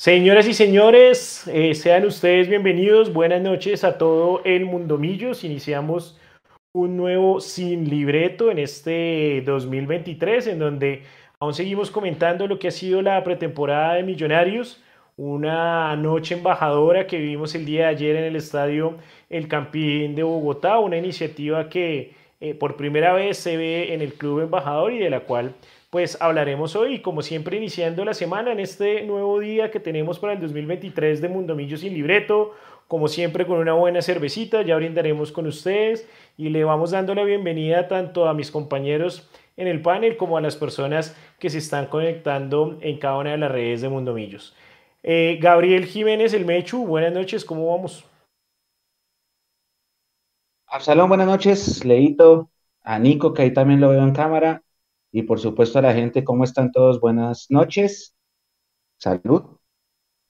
Señoras y señores, eh, sean ustedes bienvenidos. Buenas noches a todo el Mundo Millos. Iniciamos un nuevo sin libreto en este 2023, en donde aún seguimos comentando lo que ha sido la pretemporada de Millonarios. Una noche embajadora que vivimos el día de ayer en el estadio El Campín de Bogotá, una iniciativa que eh, por primera vez se ve en el Club Embajador y de la cual pues hablaremos hoy, como siempre iniciando la semana en este nuevo día que tenemos para el 2023 de Mundomillo sin libreto, como siempre con una buena cervecita, ya brindaremos con ustedes y le vamos dando la bienvenida tanto a mis compañeros en el panel como a las personas que se están conectando en cada una de las redes de Mundomillos. Eh, Gabriel Jiménez, el Mechu, buenas noches, ¿cómo vamos? Absalón, buenas noches, Leito, a Nico, que ahí también lo veo en cámara, y por supuesto a la gente, ¿cómo están todos? Buenas noches, salud.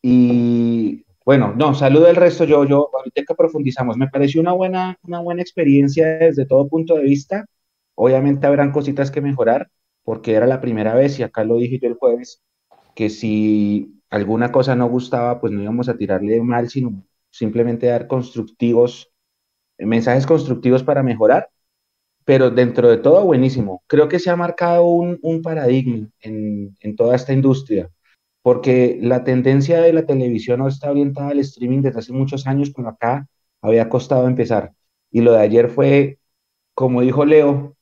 Y bueno, no, salud del resto, yo, yo, ahorita que profundizamos, me pareció una buena, una buena experiencia desde todo punto de vista. Obviamente habrán cositas que mejorar, porque era la primera vez, y acá lo dije yo el jueves, que si alguna cosa no gustaba, pues no íbamos a tirarle mal, sino simplemente dar constructivos, mensajes constructivos para mejorar pero dentro de todo buenísimo. Creo que se ha marcado un, un paradigma en, en, toda esta industria, porque la tendencia de la televisión no está orientada al streaming desde hace muchos años, pero acá había costado empezar. Y lo de ayer fue, como dijo Leo,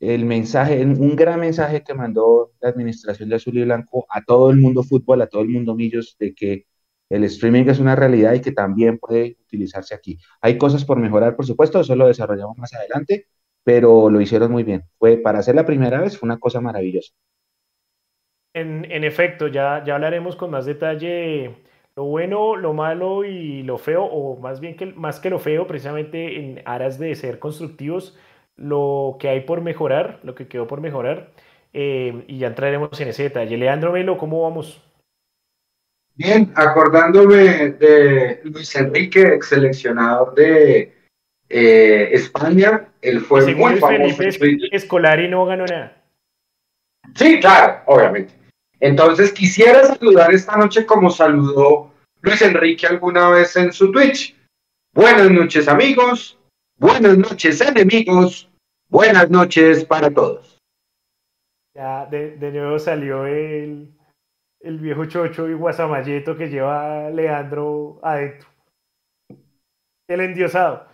el mensaje, un gran mensaje que mandó la administración de Azul y Blanco a todo el mundo fútbol, a todo el mundo millos, de que el streaming es una realidad y que también puede utilizarse aquí. Hay cosas por mejorar, por supuesto, eso lo desarrollamos más adelante, pero lo hicieron muy bien. Fue, para hacer la primera vez fue una cosa maravillosa. En, en efecto, ya, ya hablaremos con más detalle lo bueno, lo malo y lo feo, o más bien que más que lo feo, precisamente en aras de ser constructivos, lo que hay por mejorar, lo que quedó por mejorar, eh, y ya entraremos en ese detalle. Leandro Melo, ¿cómo vamos? Bien, acordándome de Luis Enrique, ex seleccionador de eh, España, él fue muy famoso. Felipe escolar y no ganó nada. Sí, claro, obviamente. Entonces quisiera saludar esta noche como saludó Luis Enrique alguna vez en su Twitch. Buenas noches amigos, buenas noches enemigos, buenas noches para todos. Ya de, de nuevo salió el, el viejo chocho y guasamayeto que lleva Leandro adentro. El endiosado.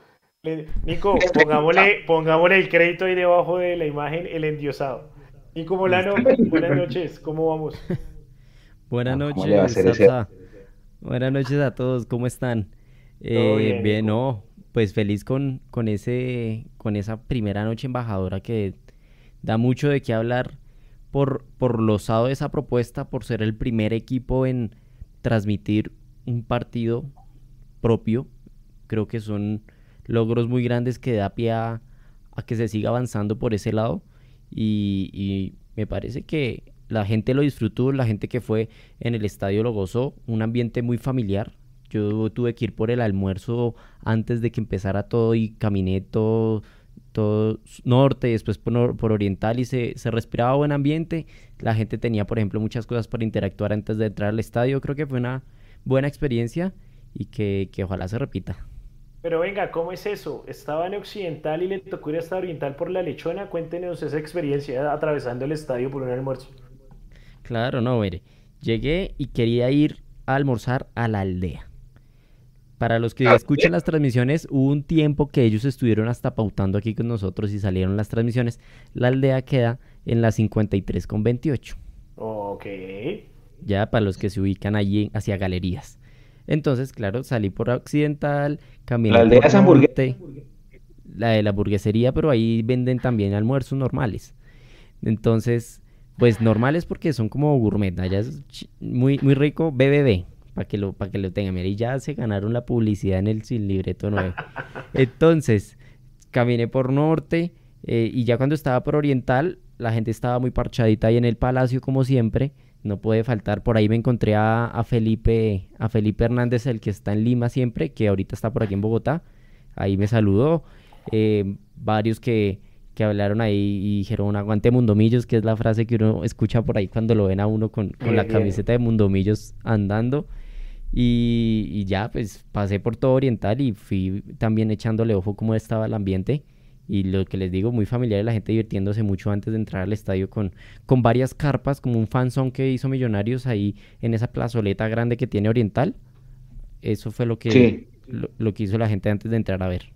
Nico, pongámosle, pongámosle el crédito ahí debajo de la imagen, el endiosado. Nico Molano, buenas noches, ¿cómo vamos? Buenas noches, Buenas noches a todos, ¿cómo están? Eh, bien, no, pues feliz con, con, ese, con esa primera noche embajadora que da mucho de qué hablar por, por lo osado de esa propuesta, por ser el primer equipo en transmitir un partido propio. Creo que son logros muy grandes que da pie a, que se siga avanzando por ese lado. Y, me parece que la gente lo disfrutó, la gente que fue en el estadio lo gozó, un ambiente muy familiar. Yo tuve que ir por el almuerzo antes de que empezara todo y caminé todo, todo norte y después por, por oriental y se, se, respiraba buen ambiente. La gente tenía, por ejemplo, muchas cosas para interactuar antes de entrar al estadio. Creo que fue una buena experiencia y que, que ojalá se repita. Pero venga, ¿cómo es eso? Estaba en Occidental y le tocó ir hasta Oriental por la lechona. Cuéntenos esa experiencia atravesando el estadio por un almuerzo. Claro, no, mire. Llegué y quería ir a almorzar a la aldea. Para los que escuchan las transmisiones, hubo un tiempo que ellos estuvieron hasta pautando aquí con nosotros y salieron las transmisiones. La aldea queda en la 53 con 28. Ok. Ya para los que se ubican allí hacia galerías. Entonces, claro, salí por Occidental, caminé la aldea por la de la hamburguesería, pero ahí venden también almuerzos normales. Entonces, pues normales porque son como gourmet, allá es muy, muy rico, BBB, para que lo, para que lo tengan. Mira, y ya se ganaron la publicidad en el sin libreto nuevo. Entonces, caminé por norte eh, y ya cuando estaba por oriental, la gente estaba muy parchadita ahí en el palacio como siempre no puede faltar. Por ahí me encontré a, Felipe, a Felipe Hernández, el que está en Lima siempre, que ahorita está por aquí en Bogotá. Ahí me saludó. Eh, varios que, que hablaron ahí y dijeron aguante Mundomillos, que es la frase que uno escucha por ahí cuando lo ven a uno con, la camiseta de Mundomillos andando. Y, y, ya, pues pasé por todo Oriental y fui también echándole ojo cómo estaba el ambiente. Y lo que les digo, muy familiar, la gente divirtiéndose mucho antes de entrar al estadio con, con varias carpas, como un fanzón que hizo Millonarios ahí en esa plazoleta grande que tiene Oriental. Eso fue lo que, lo que hizo la gente antes de entrar a ver.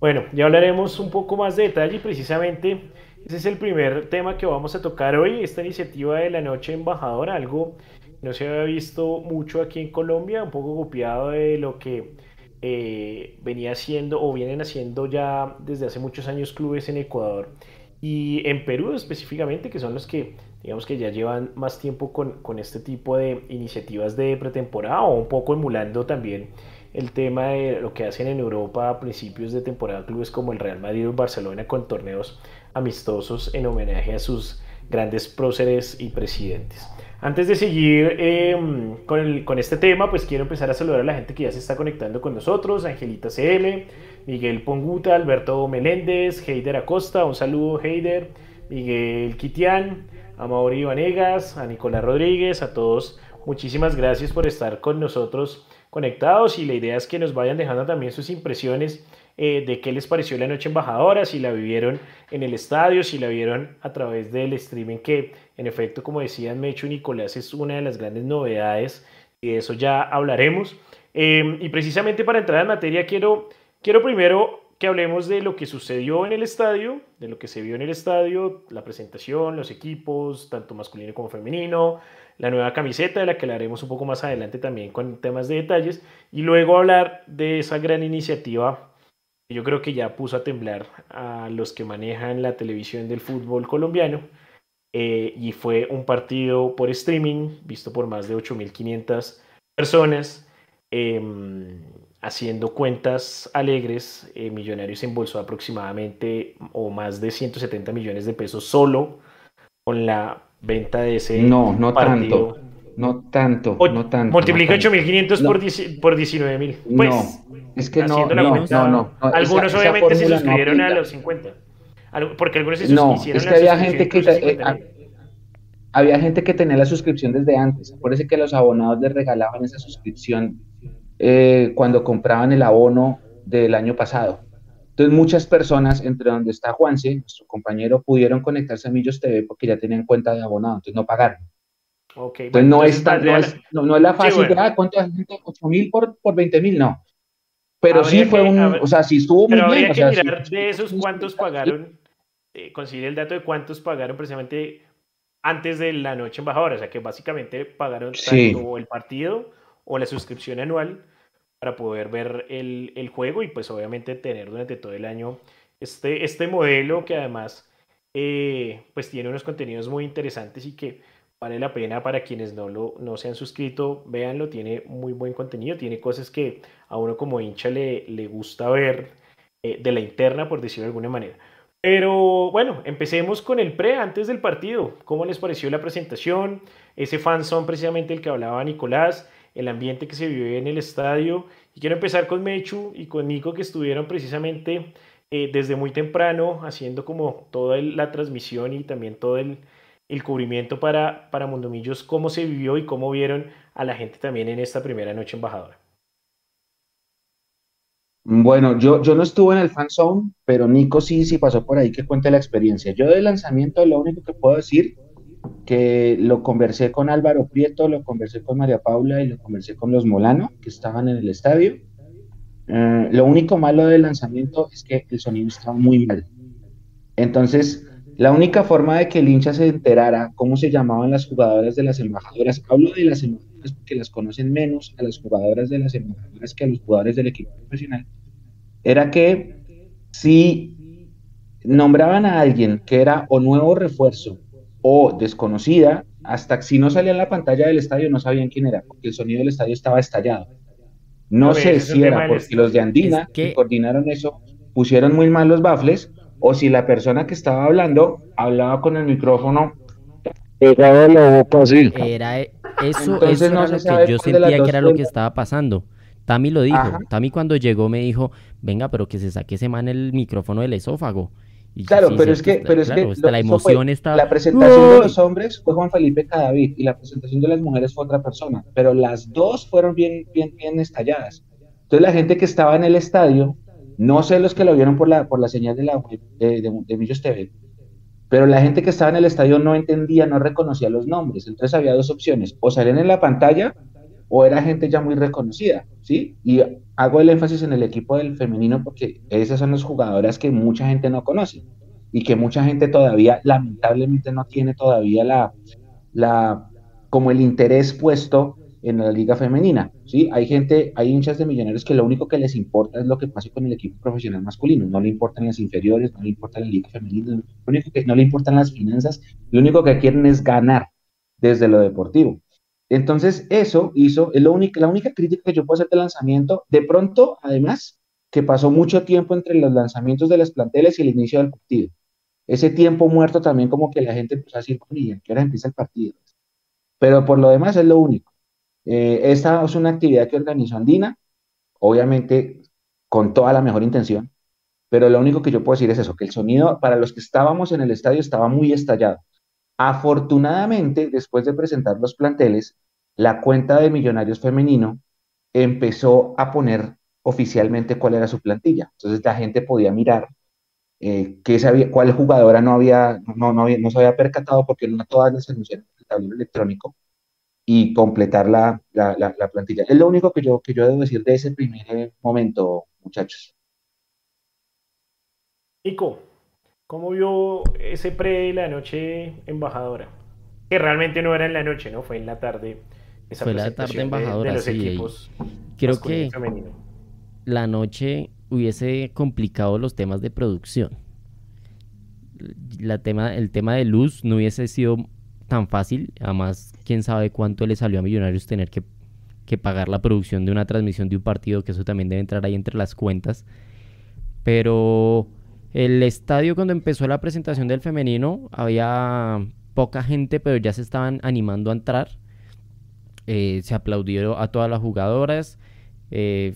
Bueno, ya hablaremos un poco más de detalle y precisamente ese es el primer tema que vamos a tocar hoy, esta iniciativa de la Noche Embajadora, algo que no se había visto mucho aquí en Colombia, un poco copiado de lo que eh, venía haciendo o vienen haciendo ya desde hace muchos años clubes en Ecuador y en Perú específicamente, que son los que digamos que ya llevan más tiempo con, con este tipo de iniciativas de pretemporada o un poco emulando también el tema de lo que hacen en Europa a principios de temporada clubes como el Real Madrid o Barcelona con torneos amistosos en homenaje a sus grandes próceres y presidentes. Antes de seguir em, con, con, este tema, pues quiero empezar a saludar a la gente que ya se está conectando con nosotros, Angelita CL, Miguel Ponguta, Alberto Meléndez, Heider Acosta, un saludo Heider, Miguel Quitián, a Mauri Vanegas, a Nicolás Rodríguez, a todos, muchísimas gracias por estar con nosotros conectados y la idea es que nos vayan dejando también sus impresiones eh, de qué les pareció la noche embajadora, si la vivieron en el estadio, si la vieron a través del streaming, que en efecto, como decían Mecho y Nicolás, es una de las grandes novedades y de eso ya hablaremos. Em, y precisamente para entrar en materia, quiero, quiero primero que hablemos de lo que sucedió en el estadio, de lo que se vio en el estadio, la presentación, los equipos, tanto masculino como femenino, la nueva camiseta, de la que hablaremos un poco más adelante también con temas de detalles, y luego hablar de esa gran iniciativa yo creo que ya puso a temblar a los que manejan la televisión del fútbol colombiano, eh, y fue un partido por streaming, visto por más de 8.500 personas, em, haciendo cuentas alegres, eh, Millonarios embolsó aproximadamente o más de 170 millones de pesos solo con la venta de ese No, no tanto. No tanto, no tanto. Multiplica 8.500 por, por 19.000. Pues, no, es que no, no, no, no, Algunos obviamente se suscribieron a los 50. Porque algunos se suscribieron no, es que había gente que... Eh, había gente que tenía la suscripción desde antes. Acuérdense que los abonados les regalaban esa suscripción eh, cuando compraban el abono del año pasado. Entonces muchas personas, entre donde está Juanse, nuestro compañero, pudieron conectarse a Millos TV porque ya tenían cuenta de abonado, entonces no pagaron. Okay, entonces, no, es no, es la fácil, sí, ah, ¿cuánto gente? 8 mil por, por 20 mil, no. Pero sí fue un, o sea, sí estuvo muy bien. Habría que mirar de esos cuántos pagaron, eh, conseguir el dato de cuántos pagaron precisamente antes de la noche embajadora, o sea que básicamente pagaron tanto el partido o la suscripción anual para poder ver el, el, juego y pues obviamente tener durante todo el año este, este modelo que además eh, pues tiene unos contenidos muy interesantes y que vale la pena para quienes no, lo, no se han suscrito, véanlo, tiene muy buen contenido, tiene cosas que a uno como hincha le, le gusta ver eh, de la interna, por decirlo de alguna manera. Pero bueno, empecemos con el pre antes del partido. ¿Cómo les pareció la presentación? Ese fan son precisamente el que hablaba Nicolás el ambiente que se vive en el estadio. Y quiero empezar con Mechu y con Nico, que estuvieron precisamente eh, desde muy temprano haciendo como toda la transmisión y también todo el, el cubrimiento para, para Mundomillos, cómo se vivió y cómo vieron a la gente también en esta primera noche embajadora. Bueno, yo, yo no estuve en el fan zone, pero Nico sí, sí pasó por ahí que cuente la experiencia. Yo del lanzamiento lo único que puedo decir que lo conversé con Álvaro Prieto, lo conversé con María Paula y lo conversé con los Molano, que estaban en el estadio. Eh, lo único malo del lanzamiento es que el sonido estaba muy mal. Entonces, la única forma de que el hincha se enterara cómo se llamaban las jugadoras de las embajadoras, hablo de las embajadoras porque las conocen menos a las jugadoras de las embajadoras que a los jugadores del equipo profesional, era que si nombraban a alguien que era o nuevo refuerzo o desconocida, hasta que si no salía en la pantalla del estadio no sabían quién era, porque el sonido del estadio estaba estallado. No sé si era porque los de Andina que... coordinaron eso pusieron muy mal los bafles o si la persona que estaba hablando hablaba con el micrófono Era e, eso, eso era lo que yo sentía que era lo que estaba pasando. Tami lo dijo. Tami cuando llegó me dijo, venga, pero que se saque ese man el micrófono del esófago. claro, pero es que, pero es que la emoción está... La presentación de los hombres fue Juan Felipe Cadavid y la presentación de las mujeres fue otra persona, pero las dos fueron bien, bien, bien estalladas. Entonces la gente que estaba en el estadio, no sé los que lo vieron por la, por la señal de la de, Millos TV, pero la gente que estaba en el estadio no entendía, no reconocía los nombres. Entonces había dos opciones, o salían en la pantalla o era gente ya muy reconocida, ¿sí? Y hago el énfasis en el equipo del femenino porque esas son las jugadoras que mucha gente no conoce y que mucha gente todavía, lamentablemente, no tiene todavía la, la como el interés puesto en la liga femenina, ¿sí? Hay gente, hay hinchas de millonarios que lo único que les importa es lo que pase con el equipo profesional masculino, no le importan las inferiores, no le importa la liga femenina, lo único que no le importan las finanzas, lo único que quieren es ganar desde lo deportivo. Entonces, eso hizo, es lo único, la única crítica que yo puedo hacer del lanzamiento. De pronto, además, que pasó mucho tiempo entre los lanzamientos de las planteles y el inicio del partido. Ese tiempo muerto también como que la gente empezó a decir, ¿a qué hora empieza el partido? Pero por lo demás es lo único. Eh, esta es una actividad que organizó Andina, obviamente con toda la mejor intención, pero lo único que yo puedo decir es eso, que el sonido para los que estábamos en el estadio estaba muy estallado. Afortunadamente, después de presentar los planteles, la cuenta de Millonarios Femenino empezó a poner oficialmente cuál era su plantilla. Entonces la gente podía mirar eh, qué sabía, cuál jugadora no había, no, se había percatado porque no todas las anunciaron el tablero electrónico y completar la, la, la, plantilla. Es lo único que yo, que yo debo decir de ese primer momento, muchachos. Nico, ¿cómo vio ese pre de la noche embajadora? Que realmente no era en la noche, ¿no? Fue en la tarde. Fue la tarde embajadora, sí. Creo que la noche hubiese complicado los temas de producción. La tema, el tema de luz no hubiese sido tan fácil. Además, quién sabe cuánto le salió a Millonarios tener que, pagar la producción de una transmisión de un partido, que eso también debe entrar ahí entre las cuentas. Pero el estadio cuando empezó la presentación del femenino había poca gente, pero ya se estaban animando a entrar. Eh, se aplaudió a todas las jugadoras. Eh,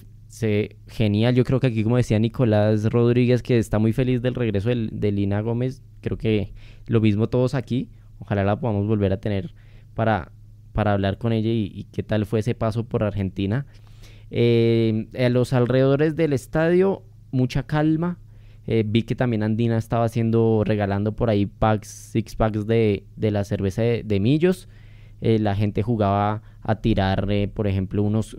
genial, yo creo que aquí como decía Nicolás Rodríguez que está muy feliz del regreso de Lina Gómez, creo que lo mismo todos aquí, ojalá la podamos volver a tener para, para hablar con ella y, qué tal fue ese paso por Argentina. Eh, a los alrededores del estadio, mucha calma, eh, vi que también Andina estaba haciendo, regalando por ahí packs, six packs de, la cerveza de, Millos. Eh, la gente jugaba a tirar, eh, por ejemplo, unos.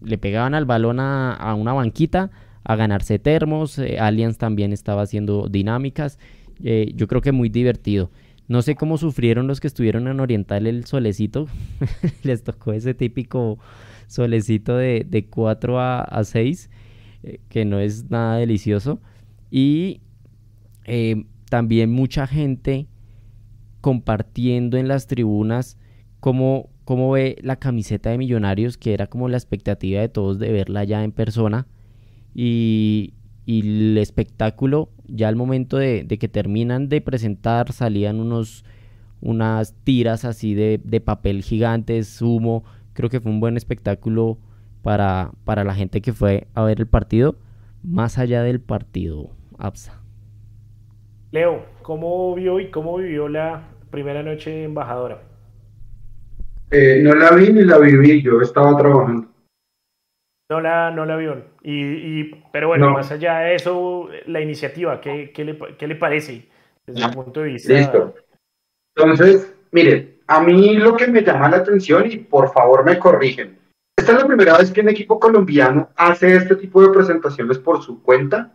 le pegaban al balón a, una banquita a ganarse termos. Allianz también estaba haciendo dinámicas. yo creo que muy divertido. No sé cómo sufrieron los que estuvieron en Oriental el solecito. Les tocó ese típico solecito de, de 4 a, a 6, que no es nada delicioso. Y eh, también mucha gente compartiendo en las tribunas cómo, cómo, ve la camiseta de Millonarios, que era como la expectativa de todos de verla ya en persona. Y, el espectáculo, ya al momento de, que terminan de presentar, salían unos, unas tiras así de, de, papel gigantes, humo. Creo que fue un buen espectáculo para, para la gente que fue a ver el partido, más allá del partido. APSA. Leo, ¿cómo vio y cómo vivió la primera noche embajadora? Eh, no la vi ni la viví, yo estaba trabajando. No la, no la vio. Y, pero bueno, más allá de eso, la iniciativa, ¿qué, le, ¿qué, le, parece desde su punto de vista? Listo. Entonces, mire, a mí lo que me llama la atención, y por favor me corrigen, esta es la primera vez que un equipo colombiano hace este tipo de presentaciones por su cuenta.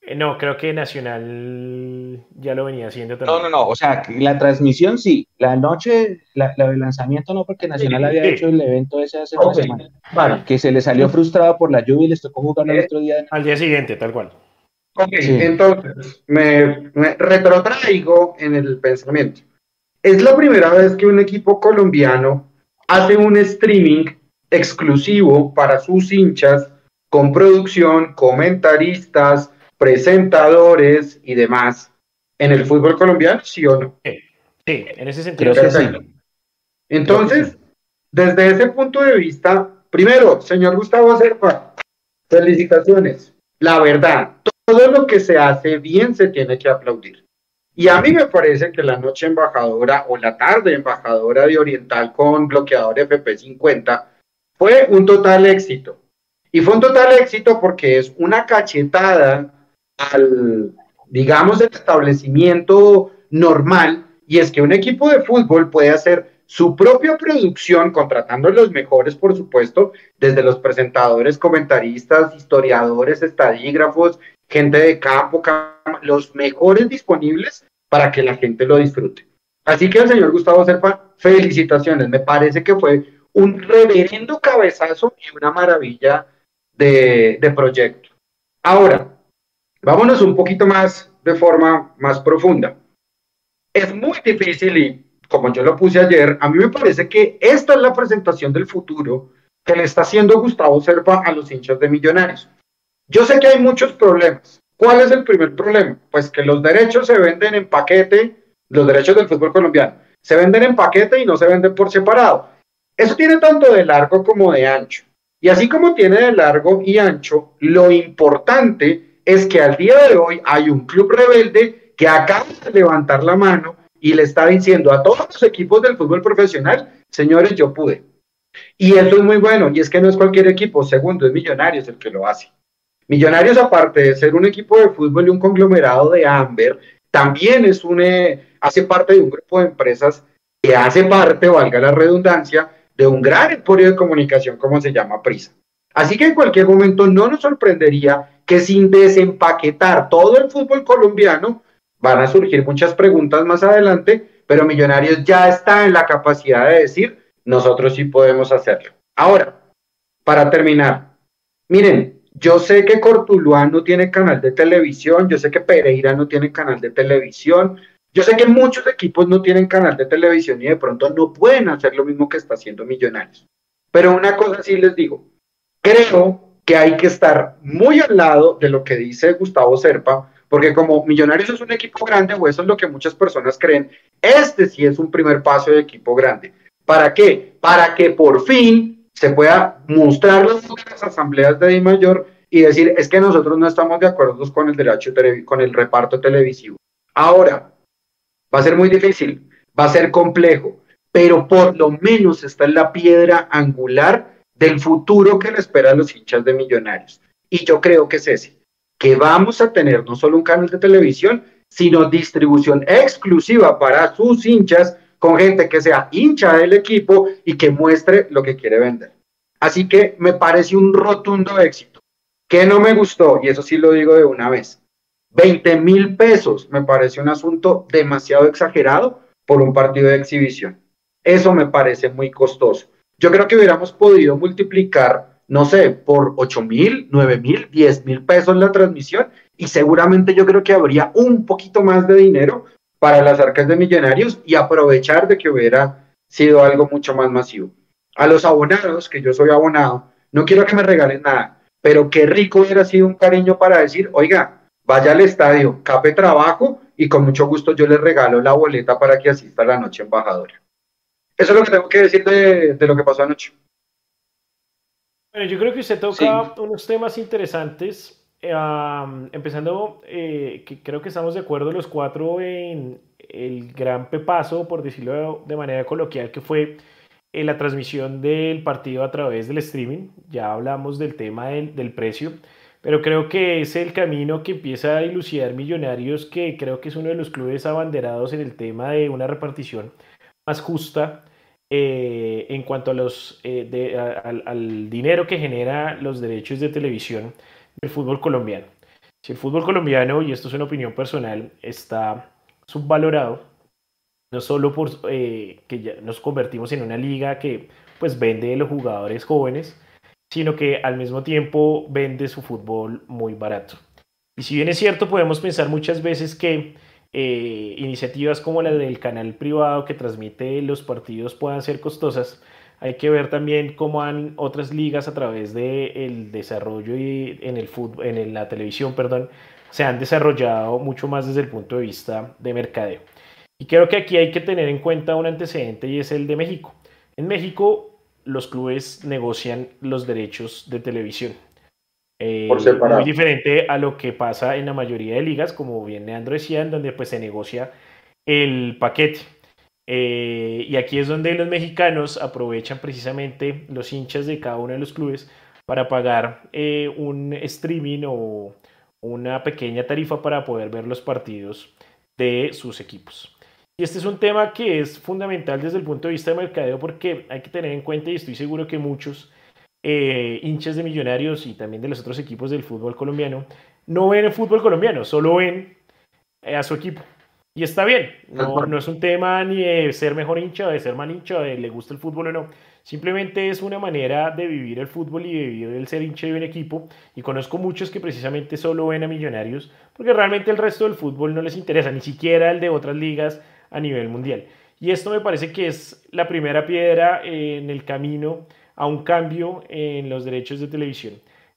Eh, no, creo que Nacional ya lo venía haciendo también. No, no, no, o sea, la transmisión sí, la noche, la, el lanzamiento no, porque Nacional había hecho el evento ese hace una semana, que se le salió frustrado por la lluvia y les tocó jugar el eh, otro día. Al día siguiente, tal cual. Ok, entonces, me, me retrotraigo en el pensamiento. Es la primera vez que un equipo colombiano hace un streaming exclusivo para sus hinchas, con producción, comentaristas, presentadores y demás en el fútbol colombiano, ¿sí o no? Sí, en ese sentido. Entonces, desde ese punto de vista, primero, señor Gustavo Serpa, felicitaciones. la verdad, todo lo que se hace bien se tiene que aplaudir. Y a mí me parece que la noche embajadora o la tarde embajadora de Oriental con bloqueador FP50 fue un total éxito. Y fue un total éxito porque es una cachetada al, digamos, el establecimiento normal, y es que un equipo de fútbol puede hacer su propia producción, contratando los mejores, por supuesto, desde los presentadores, comentaristas, historiadores, estadígrafos, gente de campo, los mejores disponibles para que la gente lo disfrute. Así que al señor Gustavo Serpa, felicitaciones. Me parece que fue un reverendo cabezazo y una maravilla de, de proyecto. Ahora, vámonos un poquito más de forma más profunda. Es muy difícil y como yo lo puse ayer, a mí me parece que esta es la presentación del futuro que le está haciendo Gustavo Serpa a los hinchas de Millonarios. Yo sé que hay muchos problemas. ¿Cuál es el primer problema? Pues que los derechos se venden en paquete, los derechos del fútbol colombiano, se venden en paquete y no se venden por separado. Eso tiene tanto de largo como de ancho. Y así como tiene de largo y ancho, lo importante es que al día de hoy hay un club rebelde que acaba de levantar la mano y le está diciendo a todos los equipos del fútbol profesional, señores, yo pude. Y eso es muy bueno, y es que no es cualquier equipo, segundo, es Millonarios el que lo hace. Millonarios, aparte de ser un equipo de fútbol y un conglomerado de Amber, también es un, eh, hace parte de un grupo de empresas que hace parte, valga la redundancia, de un gran emporio de comunicación como se llama Prisa. Así que en cualquier momento no nos sorprendería que sin desempaquetar todo el fútbol colombiano, Van a surgir muchas preguntas más adelante, pero Millonarios ya está en la capacidad de decir, nosotros sí podemos hacerlo. Ahora, para terminar, miren, yo sé que Cortuluá no tiene canal de televisión, yo sé que Pereira no tiene canal de televisión, yo sé que muchos equipos no tienen canal de televisión y de pronto no pueden hacer lo mismo que está haciendo Millonarios. Pero una cosa sí les digo, creo que hay que estar muy al lado de lo que dice Gustavo Serpa, porque como Millonarios es un equipo grande, o eso es lo que muchas personas creen, este sí es un primer paso de equipo grande. ¿Para qué? Para que por fin se pueda mostrar las asambleas de Di Mayor y decir, es que nosotros no estamos de acuerdo con el derecho, con el reparto televisivo. Ahora, va a ser muy difícil, va a ser complejo, pero por lo menos está en la piedra angular del futuro que le espera a los hinchas de Millonarios. Y yo creo que es ese que vamos a tener no solo un canal de televisión, sino distribución exclusiva para sus hinchas con gente que sea hincha del equipo y que muestre lo que quiere vender. Así que me parece un rotundo éxito. Que no me gustó, y eso sí lo digo de una vez, 20 mil pesos me parece un asunto demasiado exagerado por un partido de exhibición. Eso me parece muy costoso. Yo creo que hubiéramos podido multiplicar no sé, por 8 mil, 9 mil, 10 mil pesos la transmisión y seguramente yo creo que habría un poquito más de dinero para las arcas de millonarios y aprovechar de que hubiera sido algo mucho más masivo. A los abonados, que yo soy abonado, no quiero que me regalen nada, pero qué rico hubiera sido un cariño para decir, oiga, vaya al estadio, cape trabajo y con mucho gusto yo le regalo la boleta para que asista a la noche embajadora. Eso es lo que tengo que decir de, de lo que pasó anoche. Bueno, yo creo que usted toca unos temas interesantes, empezando, eh, que creo que estamos de acuerdo los cuatro en el gran pepazo, por decirlo de manera coloquial, que fue eh, la transmisión del partido a través del streaming. Ya hablamos del tema del, del precio, pero creo que es el camino que empieza a ilucidar Millonarios, que creo que es uno de los clubes abanderados en el tema de una repartición más justa eh, en cuanto a los, eh, al, dinero que genera los derechos de televisión del fútbol colombiano. Si el fútbol colombiano, y esto es una opinión personal, está subvalorado, no solo por eh, que ya nos convertimos en una liga que pues vende los jugadores jóvenes, sino que al mismo tiempo vende su fútbol muy barato. Y si bien es cierto, podemos pensar muchas veces que eh, iniciativas como la del canal privado que transmite los partidos puedan ser costosas, hay que ver también cómo han otras ligas a través del desarrollo y en, el fútbol, en la televisión, perdón, se han desarrollado mucho más desde el punto de vista de mercadeo. Y creo que aquí hay que tener en cuenta un antecedente y es el de México. En México los clubes negocian los derechos de televisión. Eh, muy diferente a lo que pasa en la mayoría de ligas, como bien Leandro decía, en donde pues se negocia el paquete. Eh, y aquí es donde los mexicanos aprovechan precisamente los hinchas de cada uno de los clubes para pagar eh, un streaming o una pequeña tarifa para poder ver los partidos de sus equipos. Y este es un tema que es fundamental desde el punto de vista de mercadeo porque hay que tener en cuenta y estoy seguro que muchos eh, hinchas de millonarios y también de los otros equipos del fútbol colombiano no ven el fútbol colombiano, solo ven eh, a su equipo. Y está bien, no, no, es un tema ni de ser mejor hincha, de ser mal hincha, de le gusta el fútbol o no. Simplemente es una manera de vivir el fútbol y de vivir el ser hincha de un equipo. Y conozco muchos que precisamente solo ven a millonarios porque realmente el resto del fútbol no les interesa, ni siquiera el de otras ligas a nivel mundial. Y esto me parece que es la primera piedra en el camino a un cambio en los derechos de televisión.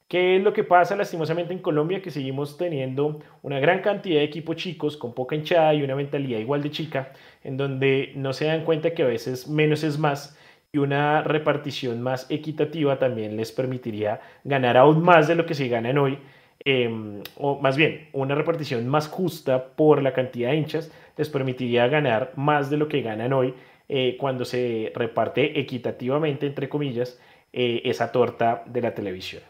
¿Qué es lo que pasa lastimosamente en Colombia? Que seguimos teniendo una gran cantidad de equipos chicos con poca hinchada y una mentalidad igual de chica, en donde no se dan cuenta que a veces menos es más y una repartición más equitativa también les permitiría ganar aún más de lo que se ganan hoy, em, o más bien una repartición más justa por la cantidad de hinchas les permitiría ganar más de lo que ganan hoy eh, cuando se reparte equitativamente, entre comillas, eh, esa torta de la televisión.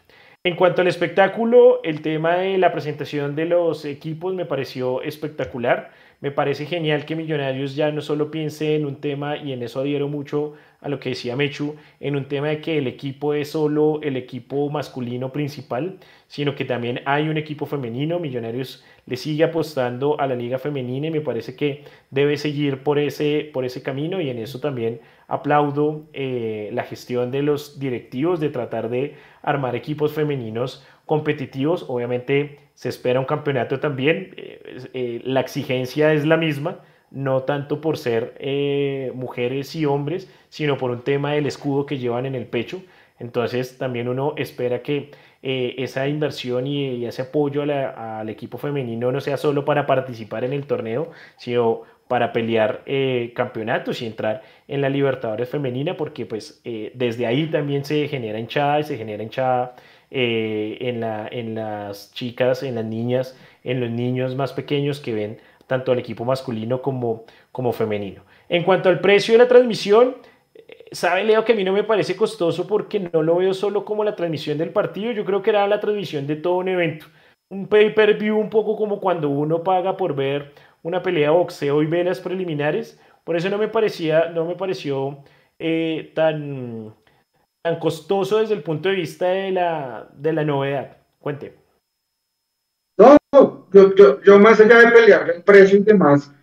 En cuanto al espectáculo, el tema de la presentación de los equipos me pareció espectacular. Me parece genial que Millonarios ya no solo piense en un tema, y en eso adhiero mucho a lo que decía Mechu, en un tema de que el equipo es solo el equipo masculino principal, sino que también hay un equipo femenino. Millonarios le sigue apostando a la liga femenina y me parece que debe seguir por ese, por ese camino y en eso también aplaudo eh, la gestión de los directivos de tratar de armar equipos femeninos competitivos. Obviamente se espera un campeonato también, eh, eh, la exigencia es la misma, no tanto por ser mujeres y hombres, sino por un tema del escudo que llevan en el pecho. Entonces también uno espera que eh, esa inversión y, ese apoyo al equipo femenino no sea solo para participar en el torneo, sino para pelear eh, campeonatos y entrar en la Libertadores femenina, porque pues eh, desde ahí también se genera hinchada y se genera hinchada en, la, en las chicas, en las niñas, en los niños más pequeños que ven tanto al equipo masculino como, como femenino. En cuanto al precio de la transmisión, sabe Leo que a mí no me parece costoso porque no lo veo solo como la transmisión del partido, yo creo que era la transmisión de todo un evento. Un pay-per-view un poco como cuando uno paga por ver una pelea de boxeo y velas preliminares. Por eso no me parecía, no me pareció eh, tan, tan costoso desde el punto de vista de la, de la novedad. Cuente. No, yo, yo, yo más allá de pelear el precio y demás,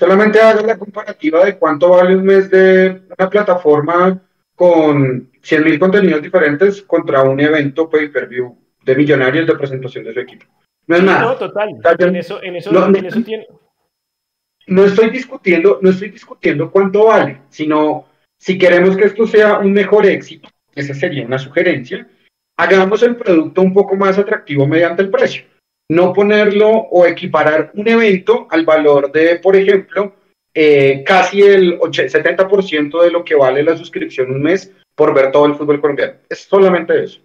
Solamente hagas la comparativa de cuánto vale un mes de una plataforma con 100.000 contenidos diferentes contra un evento pay-per-view de millonarios de presentación de su equipo. No es nada. No, total. en eso, en eso, no, tiene... no estoy discutiendo, no estoy discutiendo cuánto vale, sino si queremos que esto sea un mejor éxito, esa sería una sugerencia, hagamos el producto un poco más atractivo mediante el precio no ponerlo o equiparar un evento al valor de, por ejemplo, eh, casi el 70% de lo que vale la suscripción un mes por ver todo el fútbol colombiano. Es solamente eso.